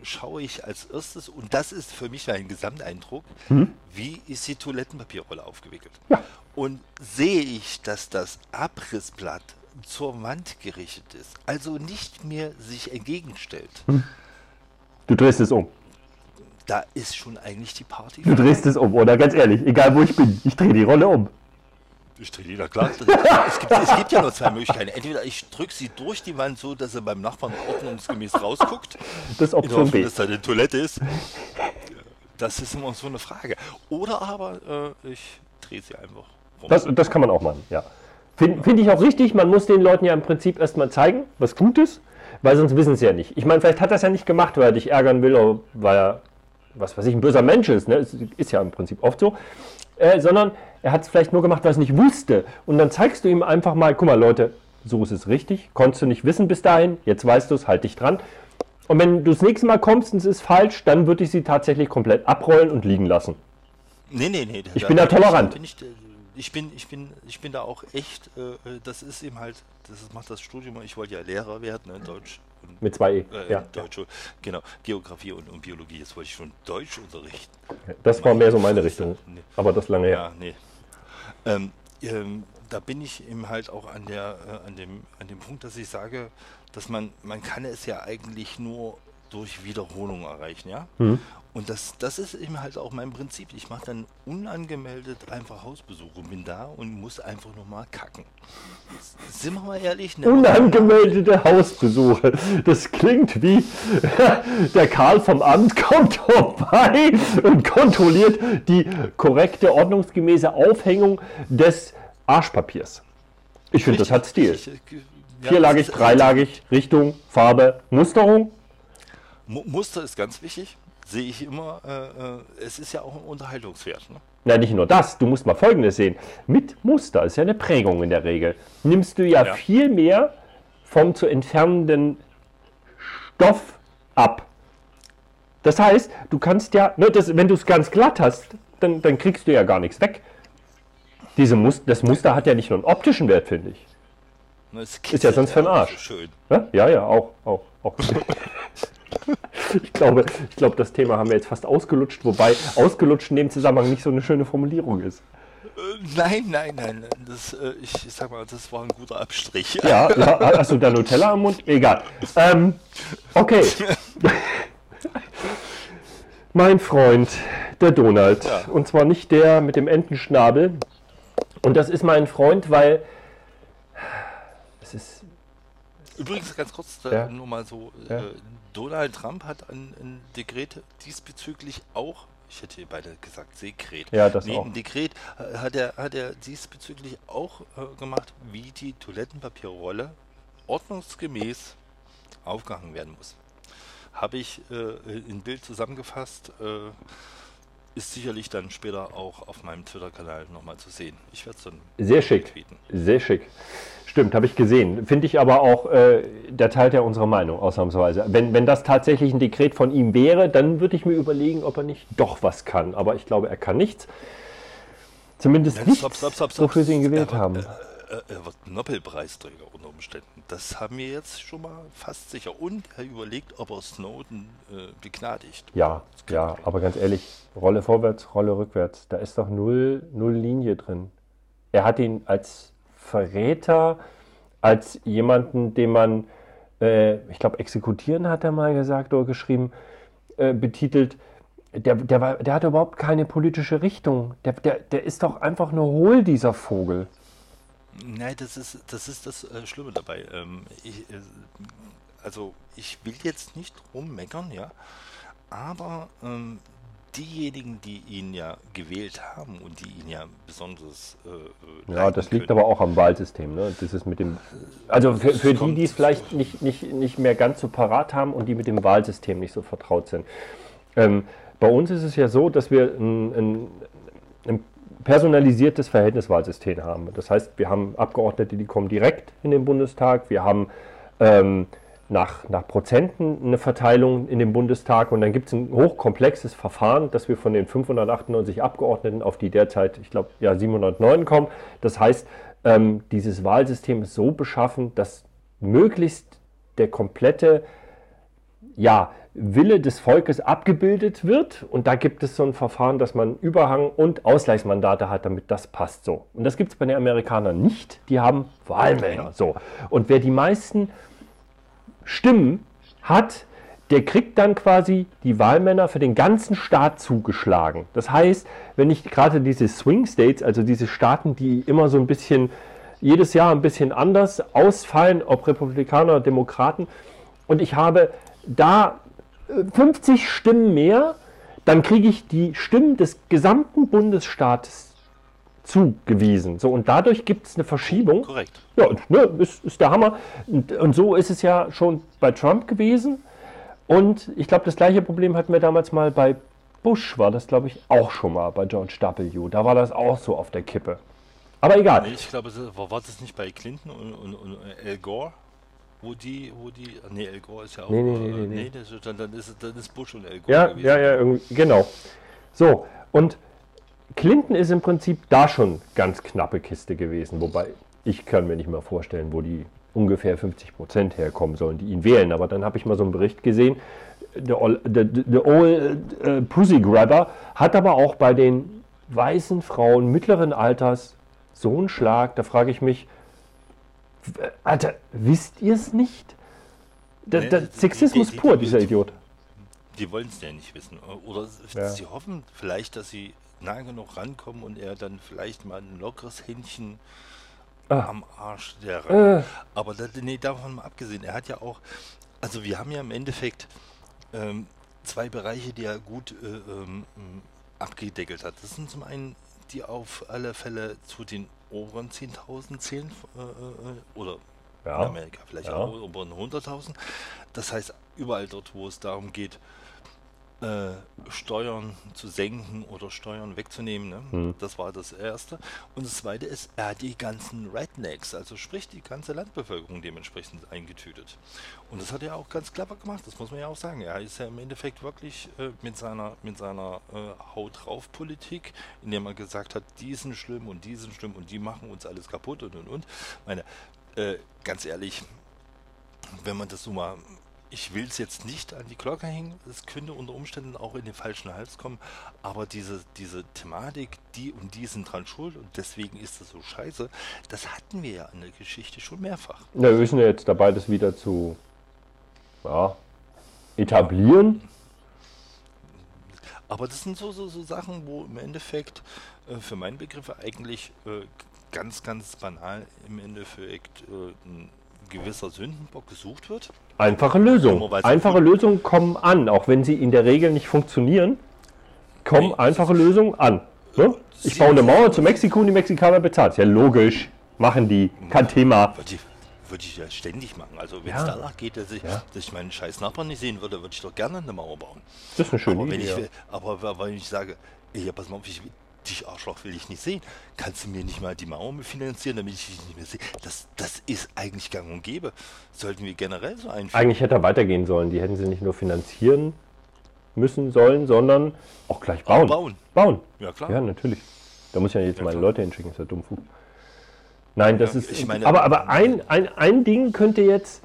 schaue ich als erstes, und das ist für mich ein Gesamteindruck, mhm. wie ist die Toilettenpapierrolle aufgewickelt. Ja. Und sehe ich, dass das Abrissblatt zur Wand gerichtet ist, also nicht mehr sich entgegenstellt. Hm. Du drehst es um. Da ist schon eigentlich die Party. Du drehst es um, oder ganz ehrlich, egal wo ich bin, ich drehe die Rolle um. Ich drehe die da klar. (laughs) es, gibt, es gibt ja nur zwei Möglichkeiten. Entweder ich drücke sie durch die Wand so, dass sie beim Nachbarn ordnungsgemäß rausguckt. Das ist Option B. Dass da eine Toilette ist. Das ist immer so eine Frage. Oder aber äh, ich drehe sie einfach das, das kann man auch machen, ja. Finde find ich auch richtig, man muss den Leuten ja im Prinzip erstmal zeigen, was gut ist, weil sonst wissen sie ja nicht. Ich meine, vielleicht hat er es ja nicht gemacht, weil er dich ärgern will oder weil er, was weiß ich, ein böser Mensch ist, ne? ist, ist ja im Prinzip oft so, äh, sondern er hat es vielleicht nur gemacht, weil er es nicht wusste. Und dann zeigst du ihm einfach mal, guck mal Leute, so ist es richtig, konntest du nicht wissen bis dahin, jetzt weißt du es, halt dich dran. Und wenn du das nächste Mal kommst und es ist falsch, dann würde ich sie tatsächlich komplett abrollen und liegen lassen. Nee, nee, nee. Ich bin da tolerant. Bin ich, ich bin, ich bin, ich bin da auch echt, äh, äh, das ist eben halt, das macht das Studium, ich wollte ja Lehrer werden, ne, Deutsch. Und, Mit zwei E. Äh, ja. Deutsch, genau, Geografie und, und, Biologie, jetzt wollte ich schon Deutsch unterrichten. Das war mehr so meine Richtung, nee. aber das lange her. Ja, nee. Ähm, ähm, da bin ich eben halt auch an der, äh, an dem, an dem Punkt, dass ich sage, dass man, man kann es ja eigentlich nur durch Wiederholung erreichen, ja. Mhm. Und das, das ist eben halt auch mein Prinzip. Ich mache dann unangemeldet einfach Hausbesuche, bin da und muss einfach nochmal kacken. Sind wir mal ehrlich? Ne? Unangemeldete Hausbesuche. Das klingt wie (laughs) der Karl vom Amt kommt vorbei (laughs) und kontrolliert die korrekte, ordnungsgemäße Aufhängung des Arschpapiers. Ich finde, das hat Stil. Ja, Vierlagig, dreilagig, Richtung, Farbe, Musterung. Muster ist ganz wichtig sehe ich immer, äh, äh, es ist ja auch ein Unterhaltungswert. Ne? Ja, nicht nur das, du musst mal Folgendes sehen. Mit Muster, ist ja eine Prägung in der Regel, nimmst du ja, ja. viel mehr vom zu entfernenden Stoff ab. Das heißt, du kannst ja, ne, das, wenn du es ganz glatt hast, dann, dann kriegst du ja gar nichts weg. Diese Muster, das Muster hat ja nicht nur einen optischen Wert, finde ich. Ist ja sonst für den Arsch. Schön. Ja, ja, auch. auch, auch. (laughs) ich, glaube, ich glaube, das Thema haben wir jetzt fast ausgelutscht, wobei ausgelutscht in dem Zusammenhang nicht so eine schöne Formulierung ist. Äh, nein, nein, nein. Das, äh, ich, ich sag mal, das war ein guter Abstrich. Ja, ja (laughs) hast du da Nutella am Mund? Egal. Ähm, okay. (laughs) mein Freund, der Donald. Ja. Und zwar nicht der mit dem Entenschnabel. Und das ist mein Freund, weil es ist. Übrigens ganz kurz, ja. nur mal so, ja. äh, Donald Trump hat ein, ein Dekret diesbezüglich auch ich hätte hier beide gesagt Sekret. Ja, das nee, auch. Ein Dekret äh, hat er, hat er diesbezüglich auch äh, gemacht, wie die Toilettenpapierrolle ordnungsgemäß aufgehangen werden muss. Habe ich äh, in Bild zusammengefasst, äh, ist sicherlich dann später auch auf meinem Twitter-Kanal nochmal zu sehen. Ich werde es dann sehr schick, tweeten. sehr schick. Stimmt, habe ich gesehen. Finde ich aber auch, äh, der teilt ja unsere Meinung ausnahmsweise. Wenn, wenn das tatsächlich ein Dekret von ihm wäre, dann würde ich mir überlegen, ob er nicht doch was kann. Aber ich glaube, er kann nichts. Zumindest ja, stop, wofür sie ihn gewählt er, haben. Äh, äh, er wird Nobelpreisträger unter Umständen. Das haben wir jetzt schon mal fast sicher. Und er überlegt, ob er Snowden äh, begnadigt. Ja, ja, aber ganz ehrlich, Rolle vorwärts, Rolle rückwärts, da ist doch null, null Linie drin. Er hat ihn als Verräter, als jemanden, den man, äh, ich glaube, exekutieren hat er mal gesagt oder geschrieben, äh, betitelt. Der, der, war, der hat überhaupt keine politische Richtung. Der, der, der ist doch einfach nur hohl, dieser Vogel. Nein, das ist das, ist das äh, Schlimme dabei. Ähm, ich, äh, also ich will jetzt nicht rummeckern, ja, aber ähm, diejenigen, die ihn ja gewählt haben und die ihn ja besonders äh, Ja, das liegt können, aber auch am Wahlsystem, ne? Das ist mit dem also für, für die, die es vielleicht nicht, nicht, nicht mehr ganz so parat haben und die mit dem Wahlsystem nicht so vertraut sind. Ähm, bei uns ist es ja so, dass wir ein, ein, ein personalisiertes Verhältniswahlsystem haben. Das heißt, wir haben Abgeordnete, die kommen direkt in den Bundestag. Wir haben ähm, nach, nach Prozenten eine Verteilung in den Bundestag und dann gibt es ein hochkomplexes Verfahren, dass wir von den 598 Abgeordneten auf die derzeit, ich glaube, ja, 709 kommen. Das heißt, ähm, dieses Wahlsystem ist so beschaffen, dass möglichst der komplette ja, Wille des Volkes abgebildet wird. Und da gibt es so ein Verfahren, dass man Überhang und Ausgleichsmandate hat, damit das passt so. Und das gibt es bei den Amerikanern nicht. Die haben Wahlmänner. So. Und wer die meisten Stimmen hat, der kriegt dann quasi die Wahlmänner für den ganzen Staat zugeschlagen. Das heißt, wenn ich gerade diese Swing States, also diese Staaten, die immer so ein bisschen jedes Jahr ein bisschen anders ausfallen, ob Republikaner oder Demokraten, und ich habe da 50 Stimmen mehr, dann kriege ich die Stimmen des gesamten Bundesstaates zugewiesen. So, und dadurch gibt es eine Verschiebung. Korrekt. Ja, ne, ist, ist der Hammer. Und, und, so ist es ja schon bei Trump gewesen. Und ich glaube, das gleiche Problem hatten wir damals mal bei Bush, war das, glaube ich, auch schon mal bei George W. Da war das auch so auf der Kippe. Aber egal. Nee, ich glaube, war das nicht bei Clinton und, und, und Al Gore? Wo die, wo die, nee, El Gore ist ja auch, nee, nee, nee, äh, nee, nee. Ist, dann, dann, ist, dann ist Bush und El Gore ja, gewesen. Ja, ja, genau. So, und Clinton ist im Prinzip da schon ganz knappe Kiste gewesen, wobei ich kann mir nicht mal vorstellen, wo die ungefähr 50 Prozent herkommen sollen, die ihn wählen. Aber dann habe ich mal so einen Bericht gesehen, der Old uh, Pussy Grabber hat aber auch bei den weißen Frauen mittleren Alters so einen Schlag, da frage ich mich, Alter, wisst ihr es nicht? Da, nee, da, Sexismus die, die, pur, dieser Idiot. Die wollen es ja nicht wissen. Oder ja. sie hoffen vielleicht, dass sie nah genug rankommen und er dann vielleicht mal ein lockeres Händchen ah. am Arsch der äh. Aber da, nee, davon mal abgesehen, er hat ja auch, also wir haben ja im Endeffekt ähm, zwei Bereiche, die er gut äh, ähm, abgedeckelt hat. Das sind zum einen die auf alle Fälle zu den oberen 10.000 zählen äh, äh, oder ja. in Amerika vielleicht ja. auch oberen 100.000. Das heißt, überall dort, wo es darum geht, äh, Steuern zu senken oder Steuern wegzunehmen. Ne? Hm. Das war das Erste. Und das Zweite ist, er hat die ganzen Rednecks, also sprich die ganze Landbevölkerung dementsprechend eingetütet. Und das hat er auch ganz clever gemacht, das muss man ja auch sagen. Er ist ja im Endeffekt wirklich äh, mit seiner, mit seiner äh, Haut drauf Politik, indem er gesagt hat, die sind schlimm und die sind schlimm und die machen uns alles kaputt und und und. Meine, äh, ganz ehrlich, wenn man das so mal ich will es jetzt nicht an die Glocke hängen, es könnte unter Umständen auch in den falschen Hals kommen, aber diese, diese Thematik, die und die sind dran schuld und deswegen ist das so scheiße, das hatten wir ja in der Geschichte schon mehrfach. Ja, wir sind ja jetzt dabei, das wieder zu ja, etablieren. Aber das sind so, so, so Sachen, wo im Endeffekt äh, für meinen Begriff eigentlich äh, ganz, ganz banal im Endeffekt äh, ein gewisser Sündenbock gesucht wird. Einfache Lösung. Einfache Lösungen kommen an, auch wenn sie in der Regel nicht funktionieren. Kommen nee, einfache Lösungen an. Ne? Ich baue eine Mauer zu Mexiko und die Mexikaner bezahlt. Ja, logisch. Machen die. Kein Thema. Würde ich, würde ich ja ständig machen. Also, wenn es ja. danach geht, dass ich, ja. dass ich meinen scheiß Nachbarn nicht sehen würde, würde ich doch gerne eine Mauer bauen. Das ist eine schöne aber Idee. Ich, aber wenn ich sage, ey, pass mal auf, ich, dich Arschloch will ich nicht sehen. Kannst du mir nicht mal die Mauer finanzieren, damit ich dich nicht mehr sehe? Das, das ist eigentlich gang und gäbe. Sollten wir generell so einführen. Eigentlich hätte er weitergehen sollen. Die hätten sie nicht nur finanzieren müssen sollen, sondern auch gleich bauen. Auch bauen. Bauen. Ja, klar. Ja, natürlich. Da muss ich ja jetzt ja, meine klar. Leute hinschicken, ist ja dumm. Nein, das Ja, ist. meine- aber aber ein, ein, ein Ding könnte jetzt,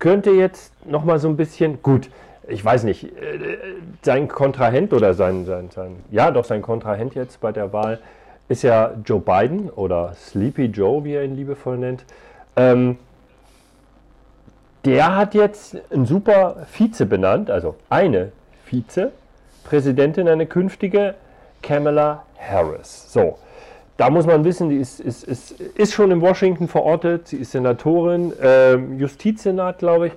könnte jetzt noch mal so ein bisschen. Gut, ich weiß nicht, äh, sein Kontrahent oder sein, sein, sein. Ja, doch, sein Kontrahent jetzt bei der Wahl ist ja Joe Biden oder Sleepy Joe, wie er ihn liebevoll nennt. Ähm, der hat jetzt einen super Vize benannt, also eine Vizepräsidentin, eine künftige Kamala Harris. So, da muss man wissen, die ist, ist, ist, ist schon in Washington verortet, sie ist Senatorin, ähm, Justizsenat, glaube ich.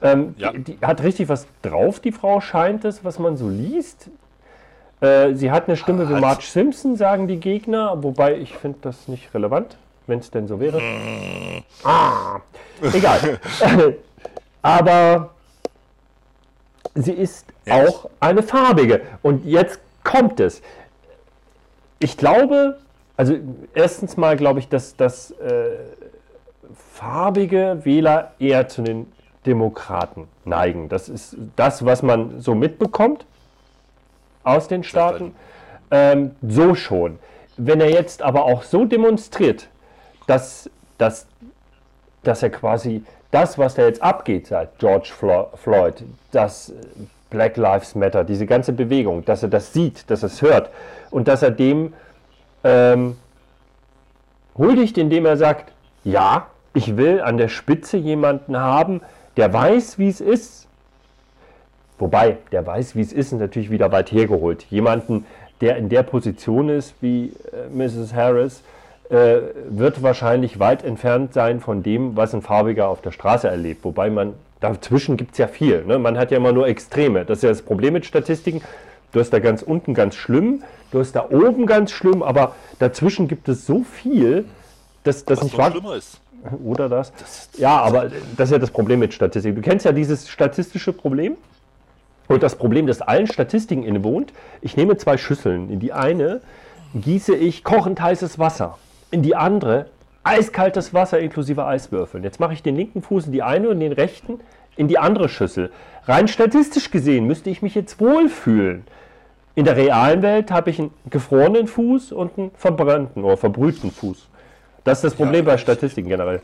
Ähm, Ja. die, die hat richtig was drauf, die Frau, scheint es, was man so liest. Äh, sie hat eine Stimme wie Marge Simpson, sagen die Gegner, wobei ich finde das nicht relevant, wenn es denn so wäre. Ah, egal. (laughs) Aber sie ist Ja. auch eine farbige. Und jetzt kommt es. Ich glaube, also erstens mal glaube ich, dass, dass äh, farbige Wähler eher zu den Demokraten neigen. Das ist das, was man so mitbekommt aus den Staaten. Ähm, so schon. Wenn er jetzt aber auch so demonstriert, dass, dass, dass er quasi das, was da jetzt abgeht seit George Flo- Floyd, das äh, Black Lives Matter, diese ganze Bewegung, dass er das sieht, dass er es hört und dass er dem ähm, huldigt, indem er sagt, ja, ich will an der Spitze jemanden haben, der weiß, wie es ist. Wobei, der weiß, wie es ist, ist natürlich wieder weit hergeholt. Jemanden, der in der Position ist wie äh, Mrs. Harris, äh, wird wahrscheinlich weit entfernt sein von dem, was ein Farbiger auf der Straße erlebt. Wobei man, dazwischen gibt es ja viel. Ne? Man hat ja immer nur Extreme. Das ist ja das Problem mit Statistiken. Du hast da ganz unten ganz schlimm, du hast da oben ganz schlimm, aber dazwischen gibt es so viel, dass das Was nicht wahr schlimmer ist. Oder das? Ja, aber das ist ja das Problem mit Statistik. Du kennst ja dieses statistische Problem. Und das Problem, das allen Statistiken innewohnt, ich nehme zwei Schüsseln. In die eine gieße ich kochend heißes Wasser. In die andere eiskaltes Wasser inklusive Eiswürfeln. Jetzt mache ich den linken Fuß in die eine und den rechten in die andere Schüssel. Rein statistisch gesehen müsste ich mich jetzt wohlfühlen. In der realen Welt habe ich einen gefrorenen Fuß und einen verbrannten oder verbrühten Fuß. Das ist das Problem bei ich- Statistiken generell.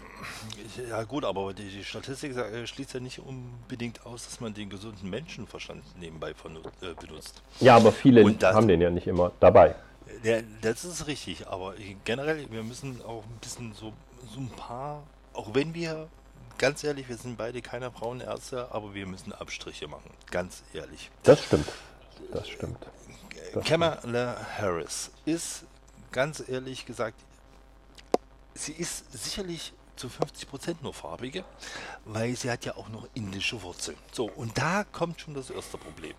Ja gut, aber die, die Statistik äh, schließt ja nicht unbedingt aus, dass man den gesunden Menschenverstand nebenbei vernu- äh, benutzt. Ja, aber viele das- haben den ja nicht immer dabei. Ja, das ist richtig, aber generell, wir müssen auch ein bisschen so, so ein paar, auch wenn wir, ganz ehrlich, wir sind beide keine Frauenärzte, aber wir müssen Abstriche machen, ganz ehrlich. Das stimmt. Das stimmt. Das Kamala Harris ist, ganz ehrlich gesagt, sie ist sicherlich zu 50% nur farbige, weil sie hat ja auch noch indische Wurzeln. So, und da kommt schon das erste Problem.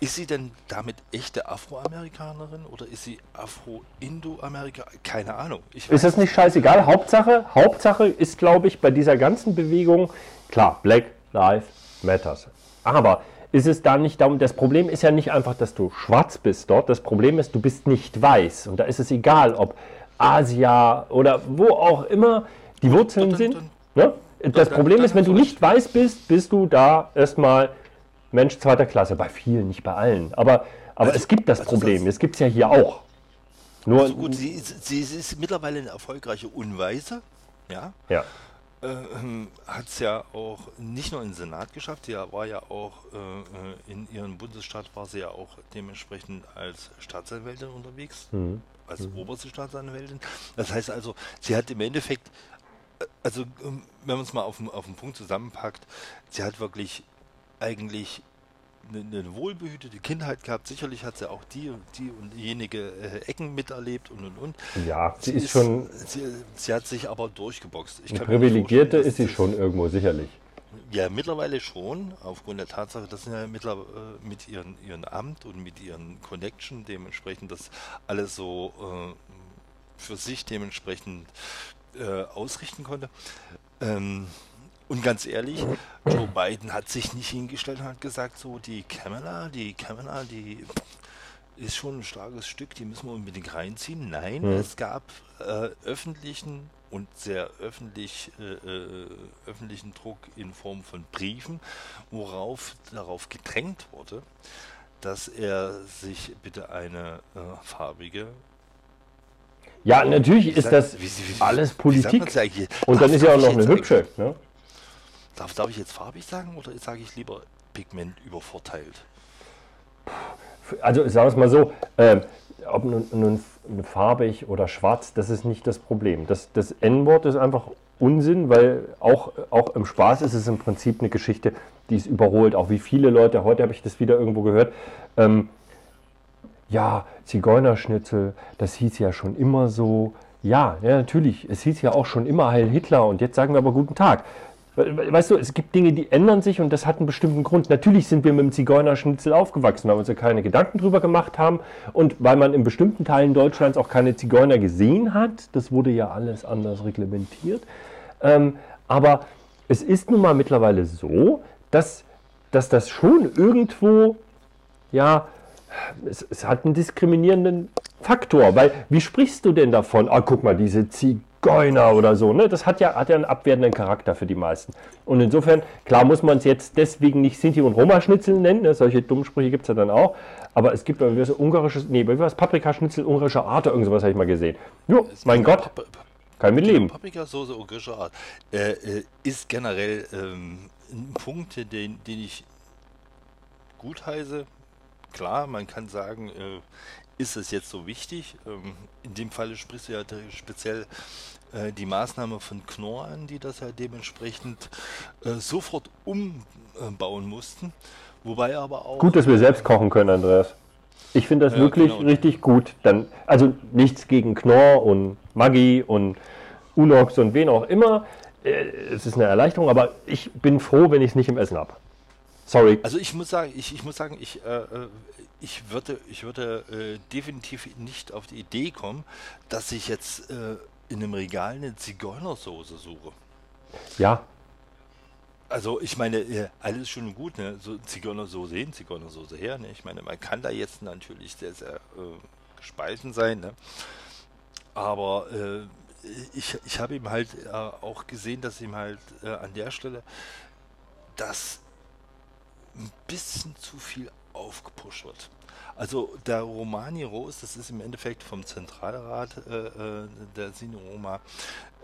Ist sie denn damit echte Afroamerikanerin oder ist sie Afro-Indo-Amerika? Keine Ahnung. Ist das nicht scheißegal? Hauptsache, Hauptsache ist, glaube ich, bei dieser ganzen Bewegung, klar, Black Lives Matters. Aber ist es da nicht darum, das Problem ist ja nicht einfach, dass du schwarz bist dort, das Problem ist, du bist nicht weiß. Und da ist es egal, ob Asia oder wo auch immer die Wurzeln dann- sind. dann- Ne? Das dann- Problem dann ist, wenn du nicht weiß bist, bist du da erstmal Mensch zweiter Klasse. Bei vielen, nicht bei allen. Aber, aber Also- es gibt das also Problem. das- Es gibt es ja hier auch. Nur, Also gut, sie ist, sie ist mittlerweile eine erfolgreiche Unweise. Ja, ja. Ähm, hat es ja auch nicht nur in den Senat geschafft, sie war ja auch äh, äh, in ihrem Bundesstaat war sie ja auch dementsprechend als Staatsanwältin unterwegs, als oberste Staatsanwältin. Das heißt also, sie hat im Endeffekt, äh, also ähm, wenn man es mal auf auf den Punkt zusammenpackt, sie hat wirklich eigentlich eine, eine wohlbehütete Kindheit gehabt. Sicherlich hat sie auch die und die und jenige äh, Ecken miterlebt und und und. Ja, sie ist schon Sie, sie hat sich aber durchgeboxt. Ich eine Privilegierte ist sie schon irgendwo sicherlich. Ja, mittlerweile schon, aufgrund der Tatsache, dass sie ja mittlerweile äh, mit ihren, ihrem Amt und mit ihren Connection dementsprechend das alles so äh, für sich dementsprechend äh, ausrichten konnte. Ähm, und ganz ehrlich, Joe Biden hat sich nicht hingestellt und hat gesagt, so die Kamala, die Kamala, die ist schon ein starkes Stück, die müssen wir unbedingt reinziehen. Nein, Mhm. es gab äh, öffentlichen und sehr öffentlich, äh, äh, öffentlichen Druck in Form von Briefen, worauf darauf gedrängt wurde, dass er sich bitte eine äh, farbige Ja, natürlich ist das alles Politik. Und dann ist ja auch noch eine hübsche. Ne? Darf, darf ich jetzt farbig sagen oder sage ich lieber Pigment übervorteilt? Also sagen wir es mal so, ähm, ob nun, nun farbig oder schwarz, das ist nicht das Problem. Das, das N-Wort ist einfach Unsinn, weil auch, auch im Spaß ist es im Prinzip eine Geschichte, die ist überholt. Auch wie viele Leute, heute habe ich das wieder irgendwo gehört, ähm, ja, Zigeunerschnitzel, das hieß ja schon immer so. Ja, ja, natürlich, es hieß ja auch schon immer Heil Hitler und jetzt sagen wir aber guten Tag. We- we- Weißt du, es gibt Dinge, die ändern sich und das hat einen bestimmten Grund. Natürlich sind wir mit dem Zigeunerschnitzel aufgewachsen, weil wir uns ja keine Gedanken drüber gemacht haben und weil man in bestimmten Teilen Deutschlands auch keine Zigeuner gesehen hat. Das wurde ja alles anders reglementiert. Ähm, aber es ist nun mal mittlerweile so, dass, dass das schon irgendwo, ja, es, es hat einen diskriminierenden Faktor, weil wie sprichst du denn davon? Ah, guck mal, diese Zigeuner oder so, ne? Das hat ja, hat ja einen abwertenden Charakter für die meisten. Und insofern, klar muss man es jetzt deswegen nicht Sinti und Roma-Schnitzel nennen, ne? solche dummen Sprüche gibt es ja dann auch, aber es gibt ja so ungarisches, nee, wie war es, Paprikaschnitzel ungarischer Art oder irgend sowas habe ich mal gesehen. Jo, mein Gott, Pap- Pap- kann mit leben. Paprikasauce ungarischer Art äh, äh, ist generell ähm, ein Punkt, den, den ich gut heiße. Klar, man kann sagen, äh, ist es jetzt so wichtig? Ähm, in dem Falle sprichst du ja speziell äh, die Maßnahme von Knorr an, die das ja dementsprechend äh, sofort umbauen mussten. Wobei aber auch. Gut, dass wir selbst kochen können, Andreas. Ich finde das wirklich genau. richtig gut. Dann, also nichts gegen Knorr und Maggi und Unox und wen auch immer. Äh, Es ist eine Erleichterung, aber ich bin froh, wenn ich es nicht im Essen habe. Sorry. Also ich muss sagen, ich, ich muss sagen, ich, äh, äh, ich würde, ich würde äh, definitiv nicht auf die Idee kommen, dass ich jetzt äh, in einem Regal eine Zigeunersoße suche. Ja, Also ich meine, alles schön und gut, ne? So Zigeunersoße hin, Zigeunersoße her. Ne? Ich meine, man kann da jetzt natürlich sehr, sehr äh, gespeisen sein, ne? Aber äh, ich, ich habe ihm halt äh, auch gesehen, dass ihm halt äh, an der Stelle das ein bisschen zu viel aufgepusht wird. Also der Romani Rose, das ist im Endeffekt vom Zentralrat äh, äh, der Sinoma,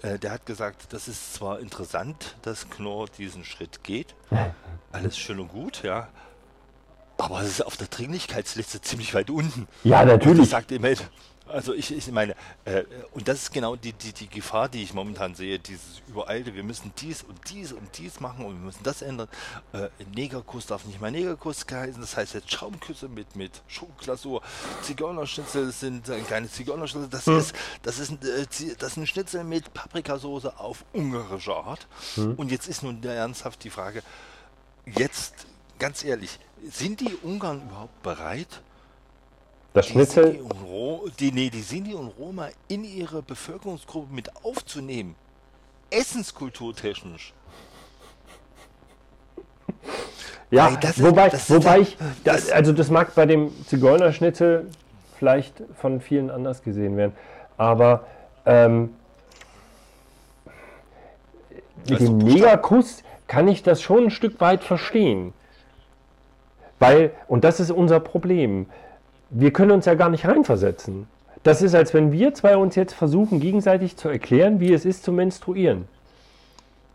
äh, der hat gesagt, das ist zwar interessant, dass Knorr diesen Schritt geht, (laughs) alles schön und gut, ja, aber es ist auf der Dringlichkeitsliste ziemlich weit unten. ja, Und das natürlich. sagt halt, also ich, ich meine, äh, und das ist genau die, die, die Gefahr, die ich momentan sehe, dieses Übereilte, wir müssen dies und dies und dies machen und wir müssen das ändern. Äh, Negerkuss darf nicht mehr Negerkuss heißen, das heißt jetzt Schaumküsse mit, mit Schokoglasur, Zigeunerschnitzel sind äh, keine Zigeunerschnitzel, das ist, das ist, ein, äh, das ist ein Schnitzel mit Paprikasauce auf ungarische Art. Und jetzt ist nun ernsthaft die Frage, jetzt, ganz ehrlich, sind die Ungarn überhaupt bereit, Das die Schnitzel, Sinti und Ro die, nee, die Sinti und Roma in ihre Bevölkerungsgruppe mit aufzunehmen. Essenskulturtechnisch. ja, Ey, wobei, ist wobei ich, das, also das mag bei dem Zigeunerschnitzel vielleicht von vielen anders gesehen werden, aber ähm, mit Also dem. Negerkuss kann ich das schon ein Stück weit verstehen. Weil, und das ist unser Problem, wir können uns ja gar nicht reinversetzen. Das ist, als wenn wir zwei uns jetzt versuchen, gegenseitig zu erklären, wie es ist zu menstruieren.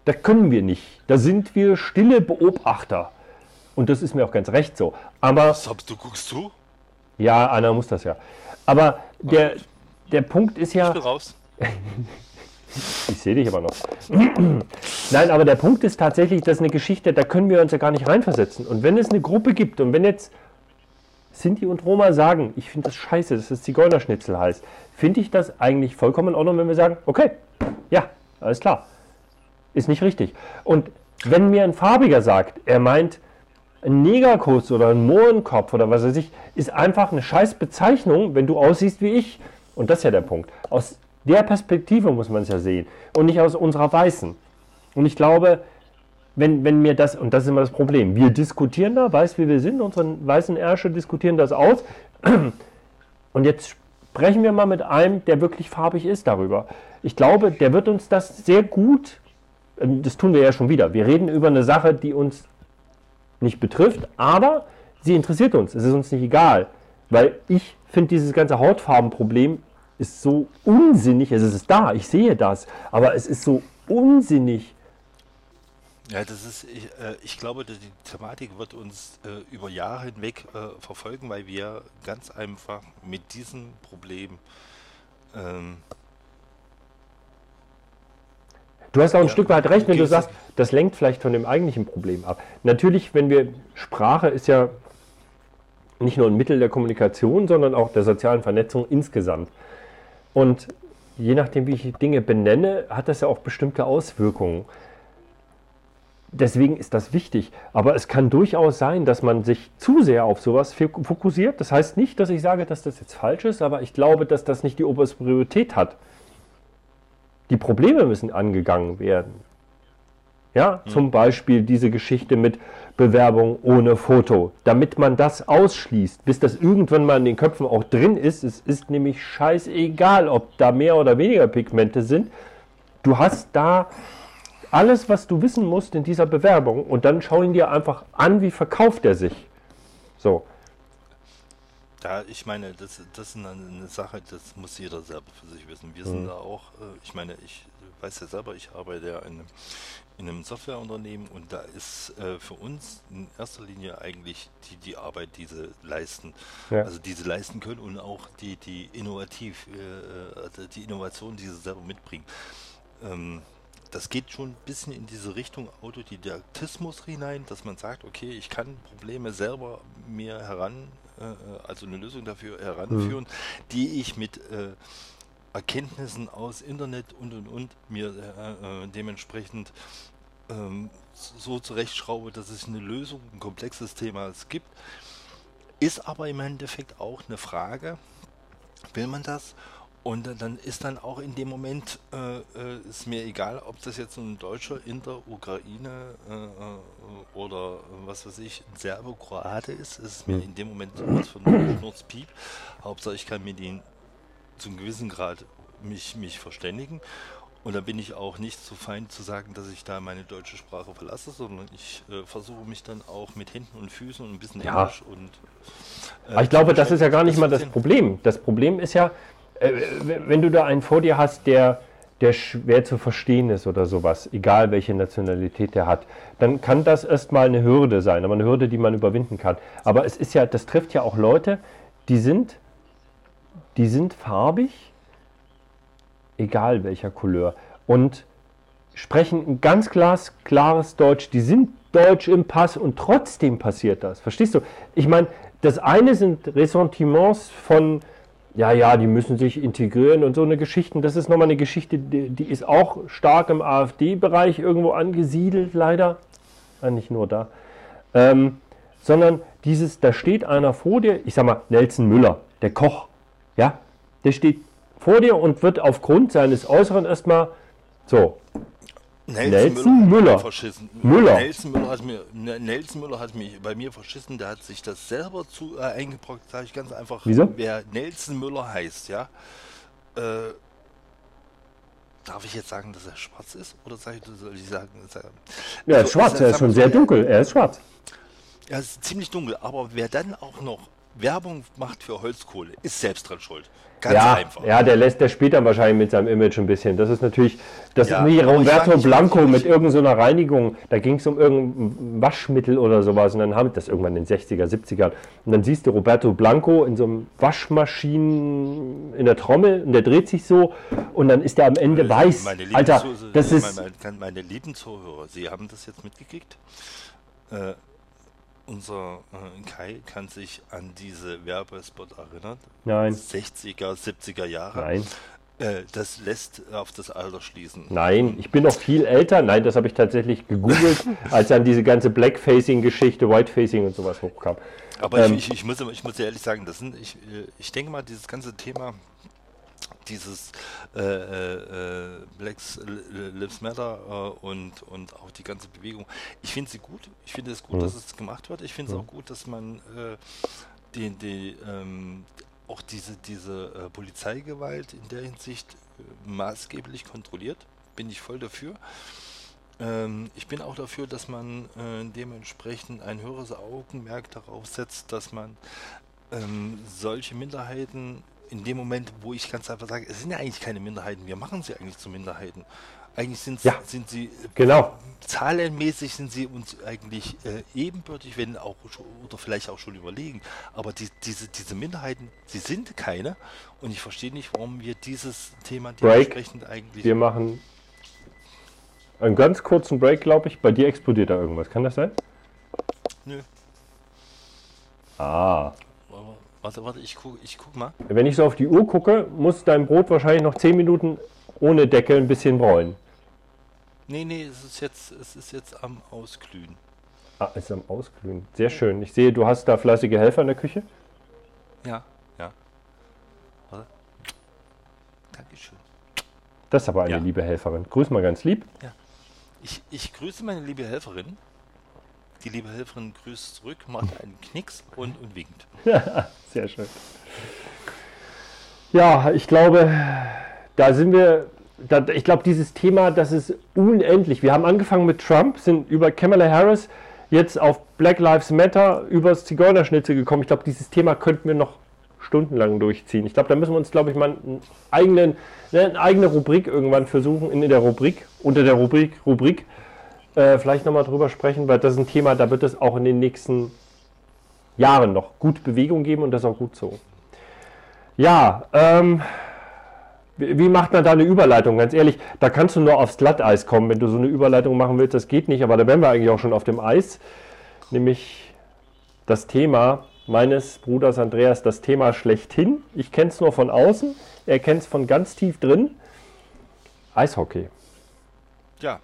Das können wir nicht. Da sind wir stille Beobachter. Und das ist mir auch ganz recht so. Aber Sobst du guckst zu? ja, Anna muss das ja. Aber der, der Punkt ist ja. Ich bin raus. (laughs) Ich sehe dich aber noch. (clears throat) Nein, aber der Punkt ist tatsächlich, das ist eine Geschichte, da können wir uns ja gar nicht reinversetzen. Und wenn es eine Gruppe gibt und wenn jetzt Sinti und Roma sagen, ich finde das scheiße, dass das Zigeunerschnitzel heißt, finde ich das eigentlich vollkommen in Ordnung, wenn wir sagen, okay, ja, alles klar. Ist nicht richtig. Und wenn mir ein Farbiger sagt, er meint, ein Negerkuss oder ein Mohrenkopf oder was weiß ich, ist einfach eine scheiß Bezeichnung, wenn du aussiehst wie ich. Und das ist ja der Punkt. Aus der Perspektive muss man es ja sehen und nicht aus unserer weißen. Und ich glaube, wenn, wenn mir das, und das ist immer das Problem, wir diskutieren da, weiß wie wir sind, unsere weißen Ärsche diskutieren das aus. (clears throat) Und jetzt sprechen wir mal mit einem, der wirklich farbig ist darüber. Ich glaube, der wird uns das sehr gut, ähm, das tun wir ja schon wieder. Wir reden über eine Sache, die uns nicht betrifft, aber sie interessiert uns. Es ist uns nicht egal. Weil ich finde dieses ganze Hautfarbenproblem ist so unsinnig. Es ist da, ich sehe das, aber es ist so unsinnig. Ja, das ist, ich, äh, ich glaube, die Thematik wird uns äh, über Jahre hinweg äh, verfolgen, weil wir ganz einfach mit diesem Problem ähm, Du hast auch ein Ja, Stück weit recht, wenn du sagst, das lenkt vielleicht von dem eigentlichen Problem ab. Natürlich, wenn wir Sprache ist ja nicht nur ein Mittel der Kommunikation, sondern auch der sozialen Vernetzung insgesamt. Und je nachdem, wie ich Dinge benenne, hat das ja auch bestimmte Auswirkungen. Deswegen ist das wichtig. Aber es kann durchaus sein, dass man sich zu sehr auf sowas fok- fokussiert. Das heißt nicht, dass ich sage, dass das jetzt falsch ist, aber ich glaube, dass das nicht die oberste Priorität hat. Die Probleme müssen angegangen werden. Ja, zum Beispiel diese Geschichte mit Bewerbung ohne Foto, damit man das ausschließt, bis das irgendwann mal in den Köpfen auch drin ist. Es ist nämlich scheißegal, ob da mehr oder weniger Pigmente sind. Du hast da alles, was du wissen musst in dieser Bewerbung und dann schau ihn dir einfach an, wie verkauft er sich. So. Da, ich meine, das, das ist eine, eine Sache, das muss jeder selber für sich wissen. Wir sind Mhm. da auch, äh, ich meine, ich weiß ja selber, ich arbeite ja in einem, in einem Softwareunternehmen und da ist äh, für uns in erster Linie eigentlich die, die Arbeit, die sie leisten. Ja. Also die sie leisten können und auch die, die innovativ, äh, also die Innovation, die sie selber mitbringen. Ähm, das geht schon ein bisschen in diese Richtung Autodidaktismus hinein, dass man sagt, okay, ich kann Probleme selber mir heran, äh, also eine Lösung dafür heranführen, die ich mit äh, Erkenntnissen aus Internet und und und mir äh, äh, dementsprechend ähm, so zurechtschraube, dass es eine Lösung, ein komplexes Thema gibt. Ist aber im Endeffekt auch eine Frage, will man das? Und dann- ist dann auch in dem Moment, äh, äh, ist mir egal, ob das jetzt ein Deutscher in der Ukraine äh, äh, oder was weiß ich, ein Serbe, Kroate ist, ist mir Hm. in dem Moment sowas von Schnurzpiep. Hauptsache ich kann mit ihnen zum gewissen Grad mich, mich verständigen. Und da bin ich auch nicht so fein zu sagen, dass ich da meine deutsche Sprache verlasse, sondern ich äh, versuche mich dann auch mit Händen und Füßen und ein bisschen Ja. Englisch und. äh, Aber ich glaube, das ist ja gar nicht das mal das. Problem. Das Problem ist ja, äh, wenn du da einen vor dir hast, der, der schwer zu verstehen ist oder sowas, egal welche Nationalität der hat, dann kann das erstmal eine Hürde sein, aber eine Hürde, die man überwinden kann. Aber es ist ja, das trifft ja auch Leute, die sind, die sind farbig, egal welcher Couleur, und sprechen ein ganz glas, klares Deutsch. Die sind Deutsch im Pass und trotzdem passiert das. Verstehst du? Ich meine, das eine sind Ressentiments von, ja, ja, die müssen sich integrieren und so eine Geschichten. Das ist nochmal eine Geschichte, die, die ist auch stark im AfD-Bereich irgendwo angesiedelt, leider. Ja, nicht nur da. Ähm, sondern dieses, da steht einer vor dir, ich sag mal, Nelson Müller, der Koch, ja, der steht vor dir und wird aufgrund seines Äußeren erstmal so, Nelson Müller. hat mir Verschissen. Müller. Nelson Müller hat mir, Ne- Nelson Müller hat mich bei mir verschissen. Der hat sich das selber zu äh, eingebrockt. Sage ich ganz einfach. Wieso? Wer Nelson Müller heißt, ja. Äh, darf ich jetzt sagen, dass er schwarz ist? Oder soll ich, sagen, dass er, ja, er Also, ist schwarz, er ist schon sehr er- dunkel, er ist schwarz. Es ist ziemlich dunkel. Aber wer dann auch noch Werbung macht für Holzkohle, ist selbst dran schuld. Ganz Ja, einfach. ja, der lässt der spielt dann wahrscheinlich mit seinem Image ein bisschen. Das ist natürlich, das Ja, ist ich Roberto nicht, Blanco mit irgendeiner Reinigung. Da ging es um irgendein Waschmittel oder sowas und dann haben das irgendwann in den 60er, 70ern. Und dann siehst du Roberto Blanco in so einem Waschmaschinen in der Trommel und der dreht sich so und dann ist er am Ende weiß. Meine Alter, das meine, ist meine, meine lieben Zuhörer, Sie haben das jetzt mitgekriegt. Äh, unser äh, Kai kann sich an diese Werbespot erinnern. nein, 60er, 70er Jahre. nein, Äh, das lässt auf das Alter schließen. nein. Ich bin noch viel älter. Nein, das habe ich tatsächlich gegoogelt, (laughs) als dann diese ganze Blackfacing-Geschichte, Whitefacing und sowas hochkam. Aber Ähm, ich, ich, ich, muss, ich muss ehrlich sagen, das sind, ich, äh, ich denke mal, dieses ganze Thema, dieses äh, äh, äh, Black Lives Matter äh, und, und auch die ganze Bewegung, ich finde sie gut. Ich finde es gut, Mhm. dass es gemacht wird. Ich finde es Mhm. auch gut, dass man äh, die, die, ähm, auch diese, diese äh, Polizeigewalt in der Hinsicht maßgeblich kontrolliert. Bin ich voll dafür. Ähm, ich bin auch dafür, dass man dementsprechend ein höheres Augenmerk darauf setzt, dass man ähm, solche Minderheiten in dem Moment, wo ich ganz einfach sage, es sind ja eigentlich keine Minderheiten, wir machen sie eigentlich zu Minderheiten. Eigentlich sind, Ja. sind sie, äh, Genau. zahlenmäßig sind sie uns eigentlich äh, ebenbürtig, wenn auch oder vielleicht auch schon überlegen. Aber die, diese, diese Minderheiten, sie sind keine. Und ich verstehe nicht, warum wir dieses Thema Break. dementsprechend eigentlich. Wir machen einen ganz kurzen Break, glaube ich. Bei dir explodiert da irgendwas. Kann das sein? Nö. Ah. Warte, warte, ich guck, ich guck mal. Wenn ich so auf die Uhr gucke, muss dein Brot wahrscheinlich noch 10 Minuten ohne Deckel ein bisschen bräunen. Nee, nee, es ist jetzt, es ist jetzt am Ausglühen. Ah, ist am Ausglühen. Sehr schön. Ich sehe, du hast da fleißige Helfer in der Küche. Ja, ja. Warte. Dankeschön. Das ist aber eine Ja. liebe Helferin. Grüß mal ganz lieb. Ich, ich grüße meine liebe Helferin. Die liebe Helferin grüßt zurück, macht einen Knicks und, und winkt. (laughs) Sehr schön. Ja, ich glaube, da sind wir. Da, ich glaube, dieses Thema, das ist unendlich. Wir haben angefangen mit Trump, sind über Kamala Harris jetzt auf Black Lives Matter, übers Zigeunerschnitzel gekommen. Ich glaube, dieses Thema könnten wir noch stundenlang durchziehen. Ich glaube, da müssen wir uns, glaube ich, mal einen eigenen, ne, eine eigene Rubrik irgendwann versuchen, in der Rubrik, unter der Rubrik, Rubrik, äh, vielleicht nochmal drüber sprechen, weil das ist ein Thema, da wird es auch in den nächsten Jahren noch gut Bewegung geben und das ist auch gut so. Ja, ähm, wie wie macht man da eine Überleitung? Ganz ehrlich, da kannst du nur aufs Glatteis kommen, wenn du so eine Überleitung machen willst. Das geht nicht, aber da wären wir eigentlich auch schon auf dem Eis. Nämlich das Thema meines Bruders Andreas, das Thema schlechthin. Ich kenne es nur von außen, er kennt es von ganz tief drin. Eishockey. Ja,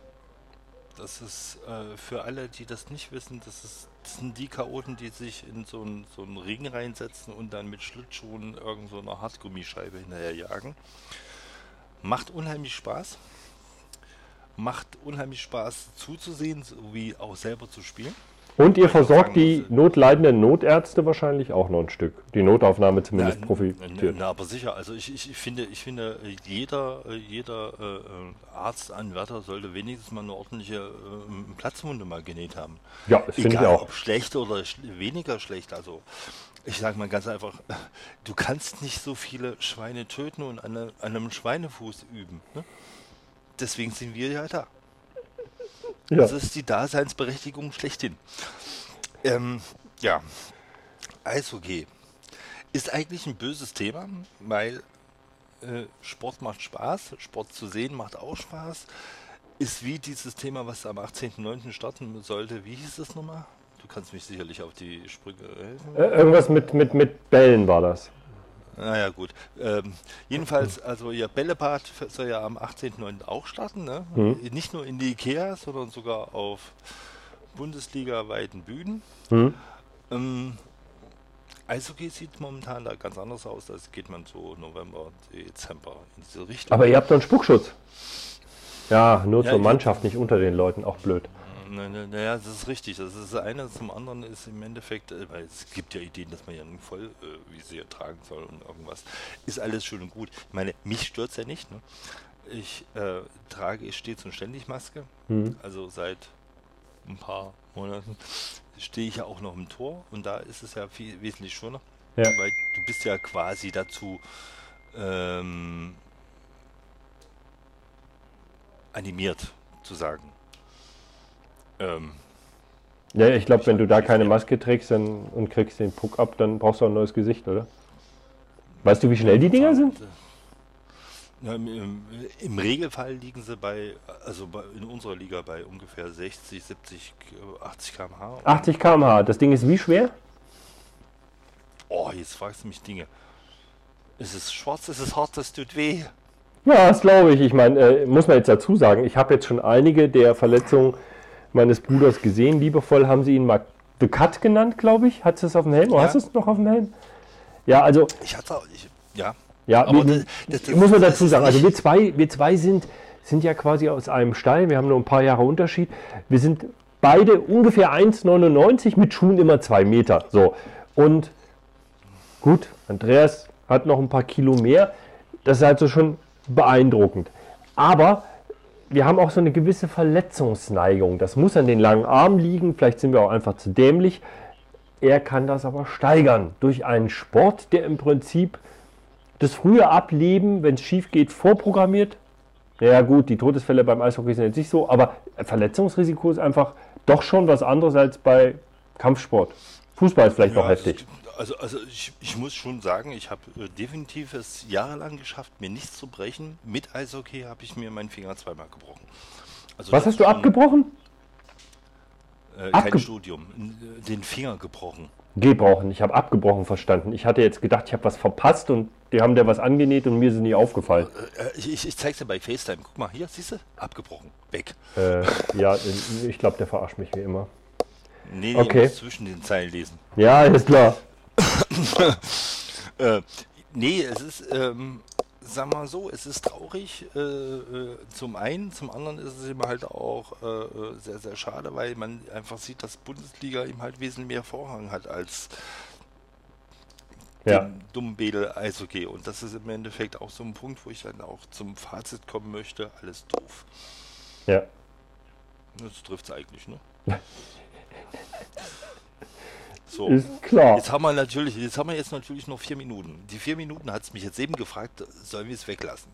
das ist äh, für alle, die das nicht wissen, das, ist, das sind die Chaoten, die sich in so einen, so Ring reinsetzen und dann mit Schlittschuhen irgend so eine Hartgummischeibe hinterher jagen. Macht unheimlich Spaß. Macht unheimlich Spaß zuzusehen, sowie auch selber zu spielen. Und ihr versorgt die notleidenden Notärzte wahrscheinlich auch noch ein Stück. Die Notaufnahme zumindest Na, profitiert. Na, aber sicher, also ich, ich, finde, ich finde, jeder, jeder äh, äh, Arztanwärter sollte wenigstens mal eine ordentliche äh, Platzwunde mal genäht haben. Ja, das finde ich Egal, auch. ob schlecht oder sch weniger schlecht. Also ich sage mal ganz einfach, (laughs) du kannst nicht so viele Schweine töten und an, eine, an einem Schweinefuß üben. Ne? Deswegen sind wir ja da. Ja. Das ist die Daseinsberechtigung schlechthin. Ähm, ja, Eishockey ist eigentlich ein böses Thema, weil äh, Sport macht Spaß, Sport zu sehen macht auch Spaß. Ist wie dieses Thema, was am 18.09. starten sollte. Wie hieß es nochmal? Du kannst mich sicherlich auf die Sprünge helfen. Äh, Irgendwas mit, mit, mit Bällen war das. Naja, gut. Ähm, jedenfalls, also ihr Bällebad soll ja am 18.09. auch starten. Ne? Mhm. Nicht nur in die Ikea, sondern sogar auf Bundesliga-weiten Bühnen. Hm? Ähm, Eishockey sieht momentan da ganz anders aus. Da geht man so November, Dezember in diese Richtung. Aber ihr habt einen Spuckschutz. Ja, nur Ja, zur Mannschaft, nicht unter den Leuten. Auch blöd. Naja, ne, naja, das ist richtig. Das ist das eine. Zum anderen ist im Endeffekt, äh, weil es gibt ja Ideen, dass man ja ein Vollvisier tragen soll und irgendwas. Ist alles schön und gut. Ich meine, mich stört es ja nicht. Ne? Ich äh, trage stets und ständig Maske. Hm. Also seit ein paar Monaten stehe ich ja auch noch im Tor und da ist es ja viel wesentlich schöner. Ja. Weil du bist ja quasi dazu ähm, animiert zu sagen. Ähm, Ja, ich glaube, wenn du da keine Maske trägst dann, und kriegst den Puck ab, dann brauchst du auch ein neues Gesicht, oder? Weißt du, wie schnell die Dinger sind? Ja, im, im, Regelfall liegen sie bei, also bei, in unserer Liga bei ungefähr 60, 70, äh, 80 km/h. 80 km/h. Das Ding ist wie schwer? Oh, jetzt fragst du mich Dinge. Es ist schwarz, es ist hart, das tut weh. Ja, das glaube ich. Ich meine, äh, muss man jetzt dazu sagen, ich habe jetzt schon einige der Verletzungen meines Bruders gesehen. Liebevoll haben sie ihn mal The Cut genannt, glaube ich. Hat es auf dem Helm? Oder Ja. hast du es noch auf dem Helm? Ja, also Ich hatte auch, ich, ja. Ja, Aber wir, das- das- muss man dazu sagen. Also nicht- wir zwei, wir zwei sind, sind ja quasi aus einem Stall. Wir haben nur ein paar Jahre Unterschied. Wir sind beide ungefähr 1,99 mit Schuhen immer zwei Meter. So. Und gut, Andreas hat noch ein paar Kilo mehr. Das ist also schon beeindruckend. Aber wir haben auch so eine gewisse Verletzungsneigung. Das muss an den langen Armen liegen. Vielleicht sind wir auch einfach zu dämlich. Er kann das aber steigern durch einen Sport, der im Prinzip das frühe Ableben, wenn es schief geht, vorprogrammiert. Ja gut, die Todesfälle beim Eishockey sind jetzt nicht so, aber Verletzungsrisiko ist einfach doch schon was anderes als bei Kampfsport. Fußball ist vielleicht Ja, noch heftig. Also, also ich, ich muss schon sagen, ich habe äh, definitiv es jahrelang geschafft, mir nichts zu brechen. Mit Eishockey habe ich mir meinen Finger zweimal gebrochen. Also Was hast du abgebrochen? Äh, kein abge- Studium. N- äh, Den Finger gebrochen. Gebrochen. Ich habe abgebrochen verstanden. Ich hatte jetzt gedacht, ich habe was verpasst und die haben dir was angenäht und mir ist es nie aufgefallen. Äh, ich ich, ich zeig's dir bei FaceTime. Guck mal, hier, siehst du? Abgebrochen. Weg. Äh, ja, ich glaube, der verarscht mich wie immer. Nee, nee, Okay. zwischen den Zeilen lesen. Ja, ist klar. (laughs) Äh, nee, es ist, ähm, sag mal so, es ist traurig äh, äh, zum einen, zum anderen ist es eben halt auch äh, äh, sehr, sehr schade, weil man einfach sieht, dass Bundesliga eben halt wesentlich mehr Vorrang hat als Ja. dummen Bedel Eishockey. Und das ist im Endeffekt auch so ein Punkt, wo ich dann auch zum Fazit kommen möchte, alles doof. Ja. Das trifft es eigentlich, ne? (laughs) So. Ist klar. Jetzt haben wir natürlich, jetzt haben wir jetzt natürlich noch vier Minuten. Die vier Minuten hat es mich jetzt eben gefragt, sollen wir es weglassen?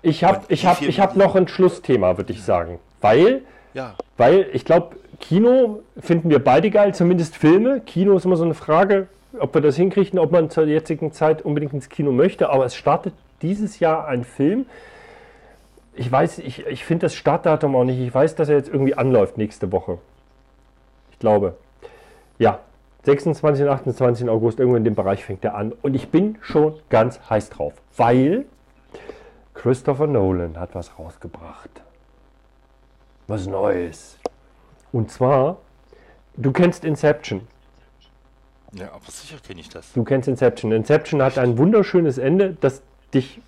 Ich habe ich hab, ich hab noch ein Schlussthema, würde ich sagen. Weil, Ja, weil ich glaube, Kino finden wir beide geil, zumindest Filme. Kino ist immer so eine Frage, ob wir das hinkriegen, ob man zur jetzigen Zeit unbedingt ins Kino möchte. Aber es startet dieses Jahr ein Film. Ich weiß, ich, ich finde das Startdatum auch nicht. Ich weiß, dass er jetzt irgendwie anläuft nächste Woche. Ich glaube. Ja, 26. und 28. August, irgendwo in dem Bereich fängt er an. Und ich bin schon ganz heiß drauf, weil Christopher Nolan hat was rausgebracht. Was Neues. Und zwar, du kennst Inception. ja, aber sicher kenne ich das. Du kennst Inception. Inception hat ein wunderschönes Ende, das dich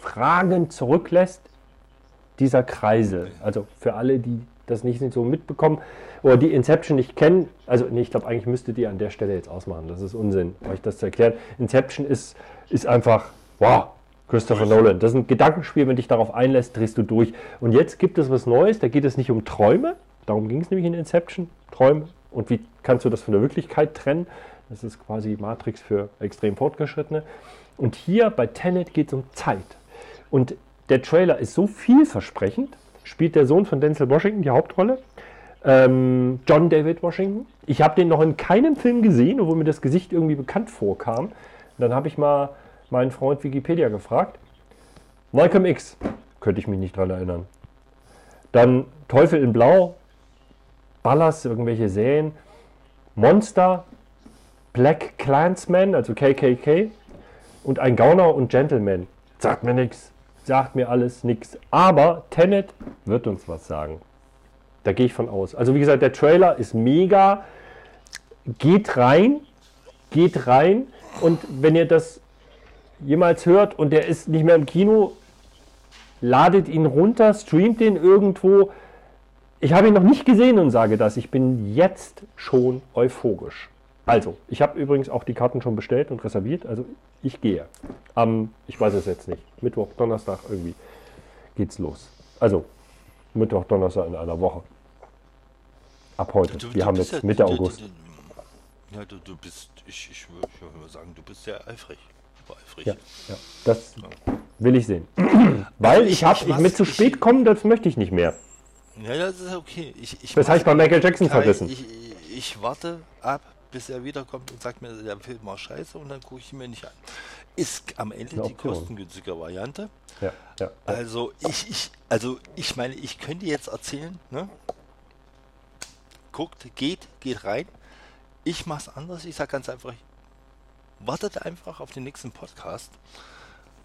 fragend zurücklässt. Dieser Kreisel. Also für alle, die das nicht so mitbekommen oder die Inception nicht kennen, also nee, ich glaube, eigentlich müsstet ihr an der Stelle jetzt ausmachen. Das ist Unsinn, euch das zu erklären. Inception ist, ist einfach, wow, Christopher Nolan. Das ist ein Gedankenspiel, wenn dich darauf einlässt, drehst du durch. Und jetzt gibt es was Neues, da geht es nicht um Träume, darum ging es nämlich in Inception, Träume. Und wie kannst du das von der Wirklichkeit trennen? Das ist quasi Matrix für extrem Fortgeschrittene. Und hier bei Tenet geht es um Zeit. Und der Trailer ist so vielversprechend. Spielt der Sohn von Denzel Washington die Hauptrolle. Ähm, John David Washington. Ich habe den noch in keinem Film gesehen, obwohl mir das Gesicht irgendwie bekannt vorkam. Dann habe ich mal meinen Freund Wikipedia gefragt. Malcolm X. Könnte ich mich nicht dran erinnern. Dann Teufel in Blau. Ballast, irgendwelche Serien. Monster. Black Clansman, also KKK. Und ein Gauner und Gentleman. Sagt mir nichts. Sagt mir alles nichts. Aber Tenet wird uns was sagen. Da gehe ich von aus. Also wie gesagt, der Trailer ist mega. Geht rein. Geht rein. Und wenn ihr das jemals hört und der ist nicht mehr im Kino, ladet ihn runter, streamt den irgendwo. Ich habe ihn noch nicht gesehen und sage das. Ich bin jetzt schon euphorisch. Also, ich habe übrigens auch die Karten schon bestellt und reserviert. Also, ich gehe. Am, ich weiß es jetzt nicht, Mittwoch, Donnerstag irgendwie geht's los. Also, Mittwoch, Donnerstag in einer Woche. Ab heute. Du- Wir du haben jetzt ja- Mitte du- August. Ja, du, du bist, ich, ich würde ich würd mal sagen, du bist sehr eifrig. Eifrig. Ja, ja, das will ich sehen. (clears throat) Weil ich- ich habe, ich ich mit zu ich- spät kommen, das möchte ich nicht mehr. Ja, ja, das ist okay. Ich, ich Das habe ich bei Michael Jackson Kai, verrissen. Ich, ich warte ab, bis er wiederkommt und sagt mir, der Film war scheiße und dann gucke ich ihn mir nicht an. Ist am Ende die kostengünstige Variante. Ja, ja. Also ich, ich, also ich meine, ich könnte jetzt erzählen, ne? Guckt, geht, geht rein. Ich mach's anders. Ich sag ganz einfach, wartet einfach auf den nächsten Podcast.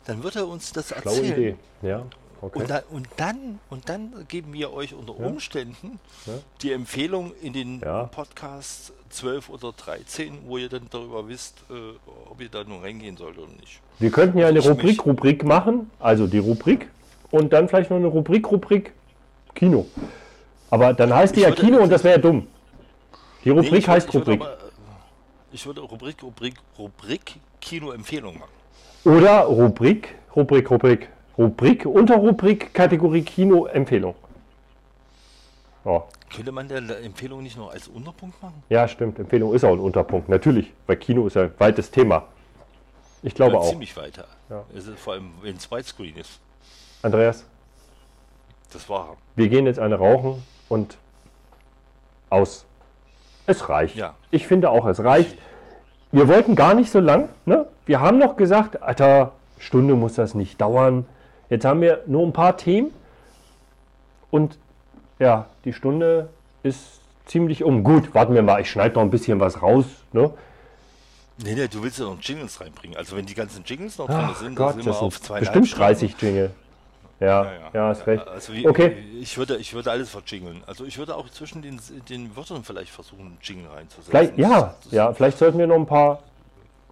Dann wird er uns das Schlaue erzählen. Idee. Ja, okay. Und, dann, und, dann, und dann geben wir euch unter Ja. Umständen Ja. die Empfehlung in den Ja. Podcasts 12 oder 13, wo ihr dann darüber wisst, äh, ob ihr da nun reingehen sollt oder nicht. Wir könnten ja eine Ich mich- Rubrik, Rubrik machen, also die Rubrik und dann vielleicht noch eine Rubrik, Rubrik Kino. Aber dann heißt die Ich ja würde- Kino und das wäre ja dumm. Die Nee, Rubrik ich würd- heißt ich würd Rubrik. aber, äh, ich würde Rubrik, Rubrik, Rubrik Kino-Empfehlung machen. Oder Rubrik, Rubrik, Rubrik, Rubrik, Unterrubrik, Kategorie Kino, Empfehlung. Ja. Könnte man der Empfehlung nicht noch als Unterpunkt machen? ja, stimmt. Empfehlung ist auch ein Unterpunkt. Natürlich, weil Kino ist ja ein weites Thema. Ich glaube Ja, auch. Ziemlich weiter. Ja. Vor allem, wenn es Widescreen ist. Andreas, Das war. wir gehen jetzt eine rauchen und aus. Es reicht. Ja. Ich finde auch, es reicht. Wir wollten gar nicht so lang. Ne? Wir haben noch gesagt, Alter, Stunde muss das nicht dauern. Jetzt haben wir nur ein paar Themen. Und ja, die Stunde ist ziemlich um. Gut, warten wir mal, ich schneide noch ein bisschen was raus. Ne? Nee, nee, du willst ja noch Jingles reinbringen. Also wenn die ganzen Jingles noch drin Ach sind, Gott, sind wir das auf zweieinhalb bestimmt Stunden. 30 Jingle. Ja, ja, hast recht. Also wie, Okay. ich würde, ich würde alles verjingeln. Also ich würde auch zwischen den, den Wörtern vielleicht versuchen, einen Jingle reinzusetzen. Vielleicht, ja, Das- das- ja, vielleicht sollten wir noch ein paar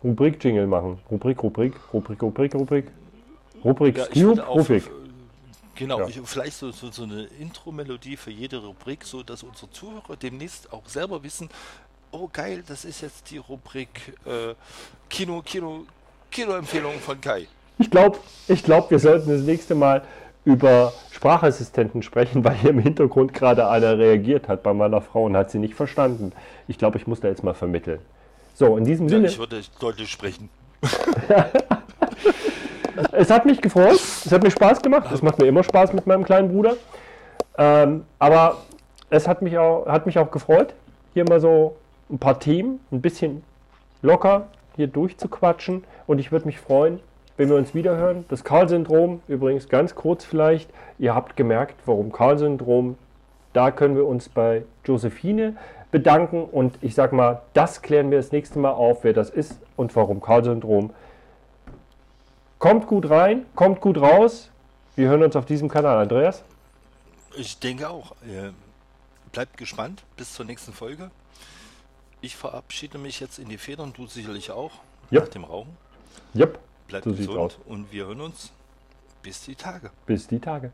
Rubrik-Jingle machen. Rubrik, Rubrik, Rubrik, Rubrik, Rubrik. Rubrik, Ja, auch, Rubrik. äh, Genau, Ja. ich, vielleicht so, so, so eine Intro-Melodie für jede Rubrik, so dass unsere Zuhörer demnächst auch selber wissen, oh geil, das ist jetzt die Rubrik äh, Kino, Kino, Kinoempfehlung von Kai. Ich glaube, ich glaub, wir sollten das nächste Mal über Sprachassistenten sprechen, weil hier im Hintergrund gerade einer reagiert hat bei meiner Frau und hat sie nicht verstanden. Ich glaube, ich muss da jetzt mal vermitteln. So, in diesem Ja, Sinne, ich würde deutlich sprechen. (laughs) (laughs) es hat mich gefreut, es hat mir Spaß gemacht, es macht mir immer Spaß mit meinem kleinen Bruder. Ähm, aber es hat mich, auch, hat mich auch gefreut, hier mal so ein paar Themen, ein bisschen locker hier durchzuquatschen. Und ich würde mich freuen, wenn wir uns wiederhören. Das Karl-Syndrom, übrigens ganz kurz vielleicht, ihr habt gemerkt, warum Karl-Syndrom, da können wir uns bei Josephine bedanken. Und ich sag mal, das klären wir das nächste Mal auf, wer das ist und warum Karl-Syndrom. Kommt gut rein, kommt gut raus. Wir hören uns auf diesem Kanal. Andreas? Ich denke auch. Bleibt gespannt bis zur nächsten Folge. Ich verabschiede mich jetzt in die Federn, du sicherlich auch, Ja. nach dem Rauchen. Jupp, Bleibt So gesund und wir hören uns bis die Tage. bis die Tage.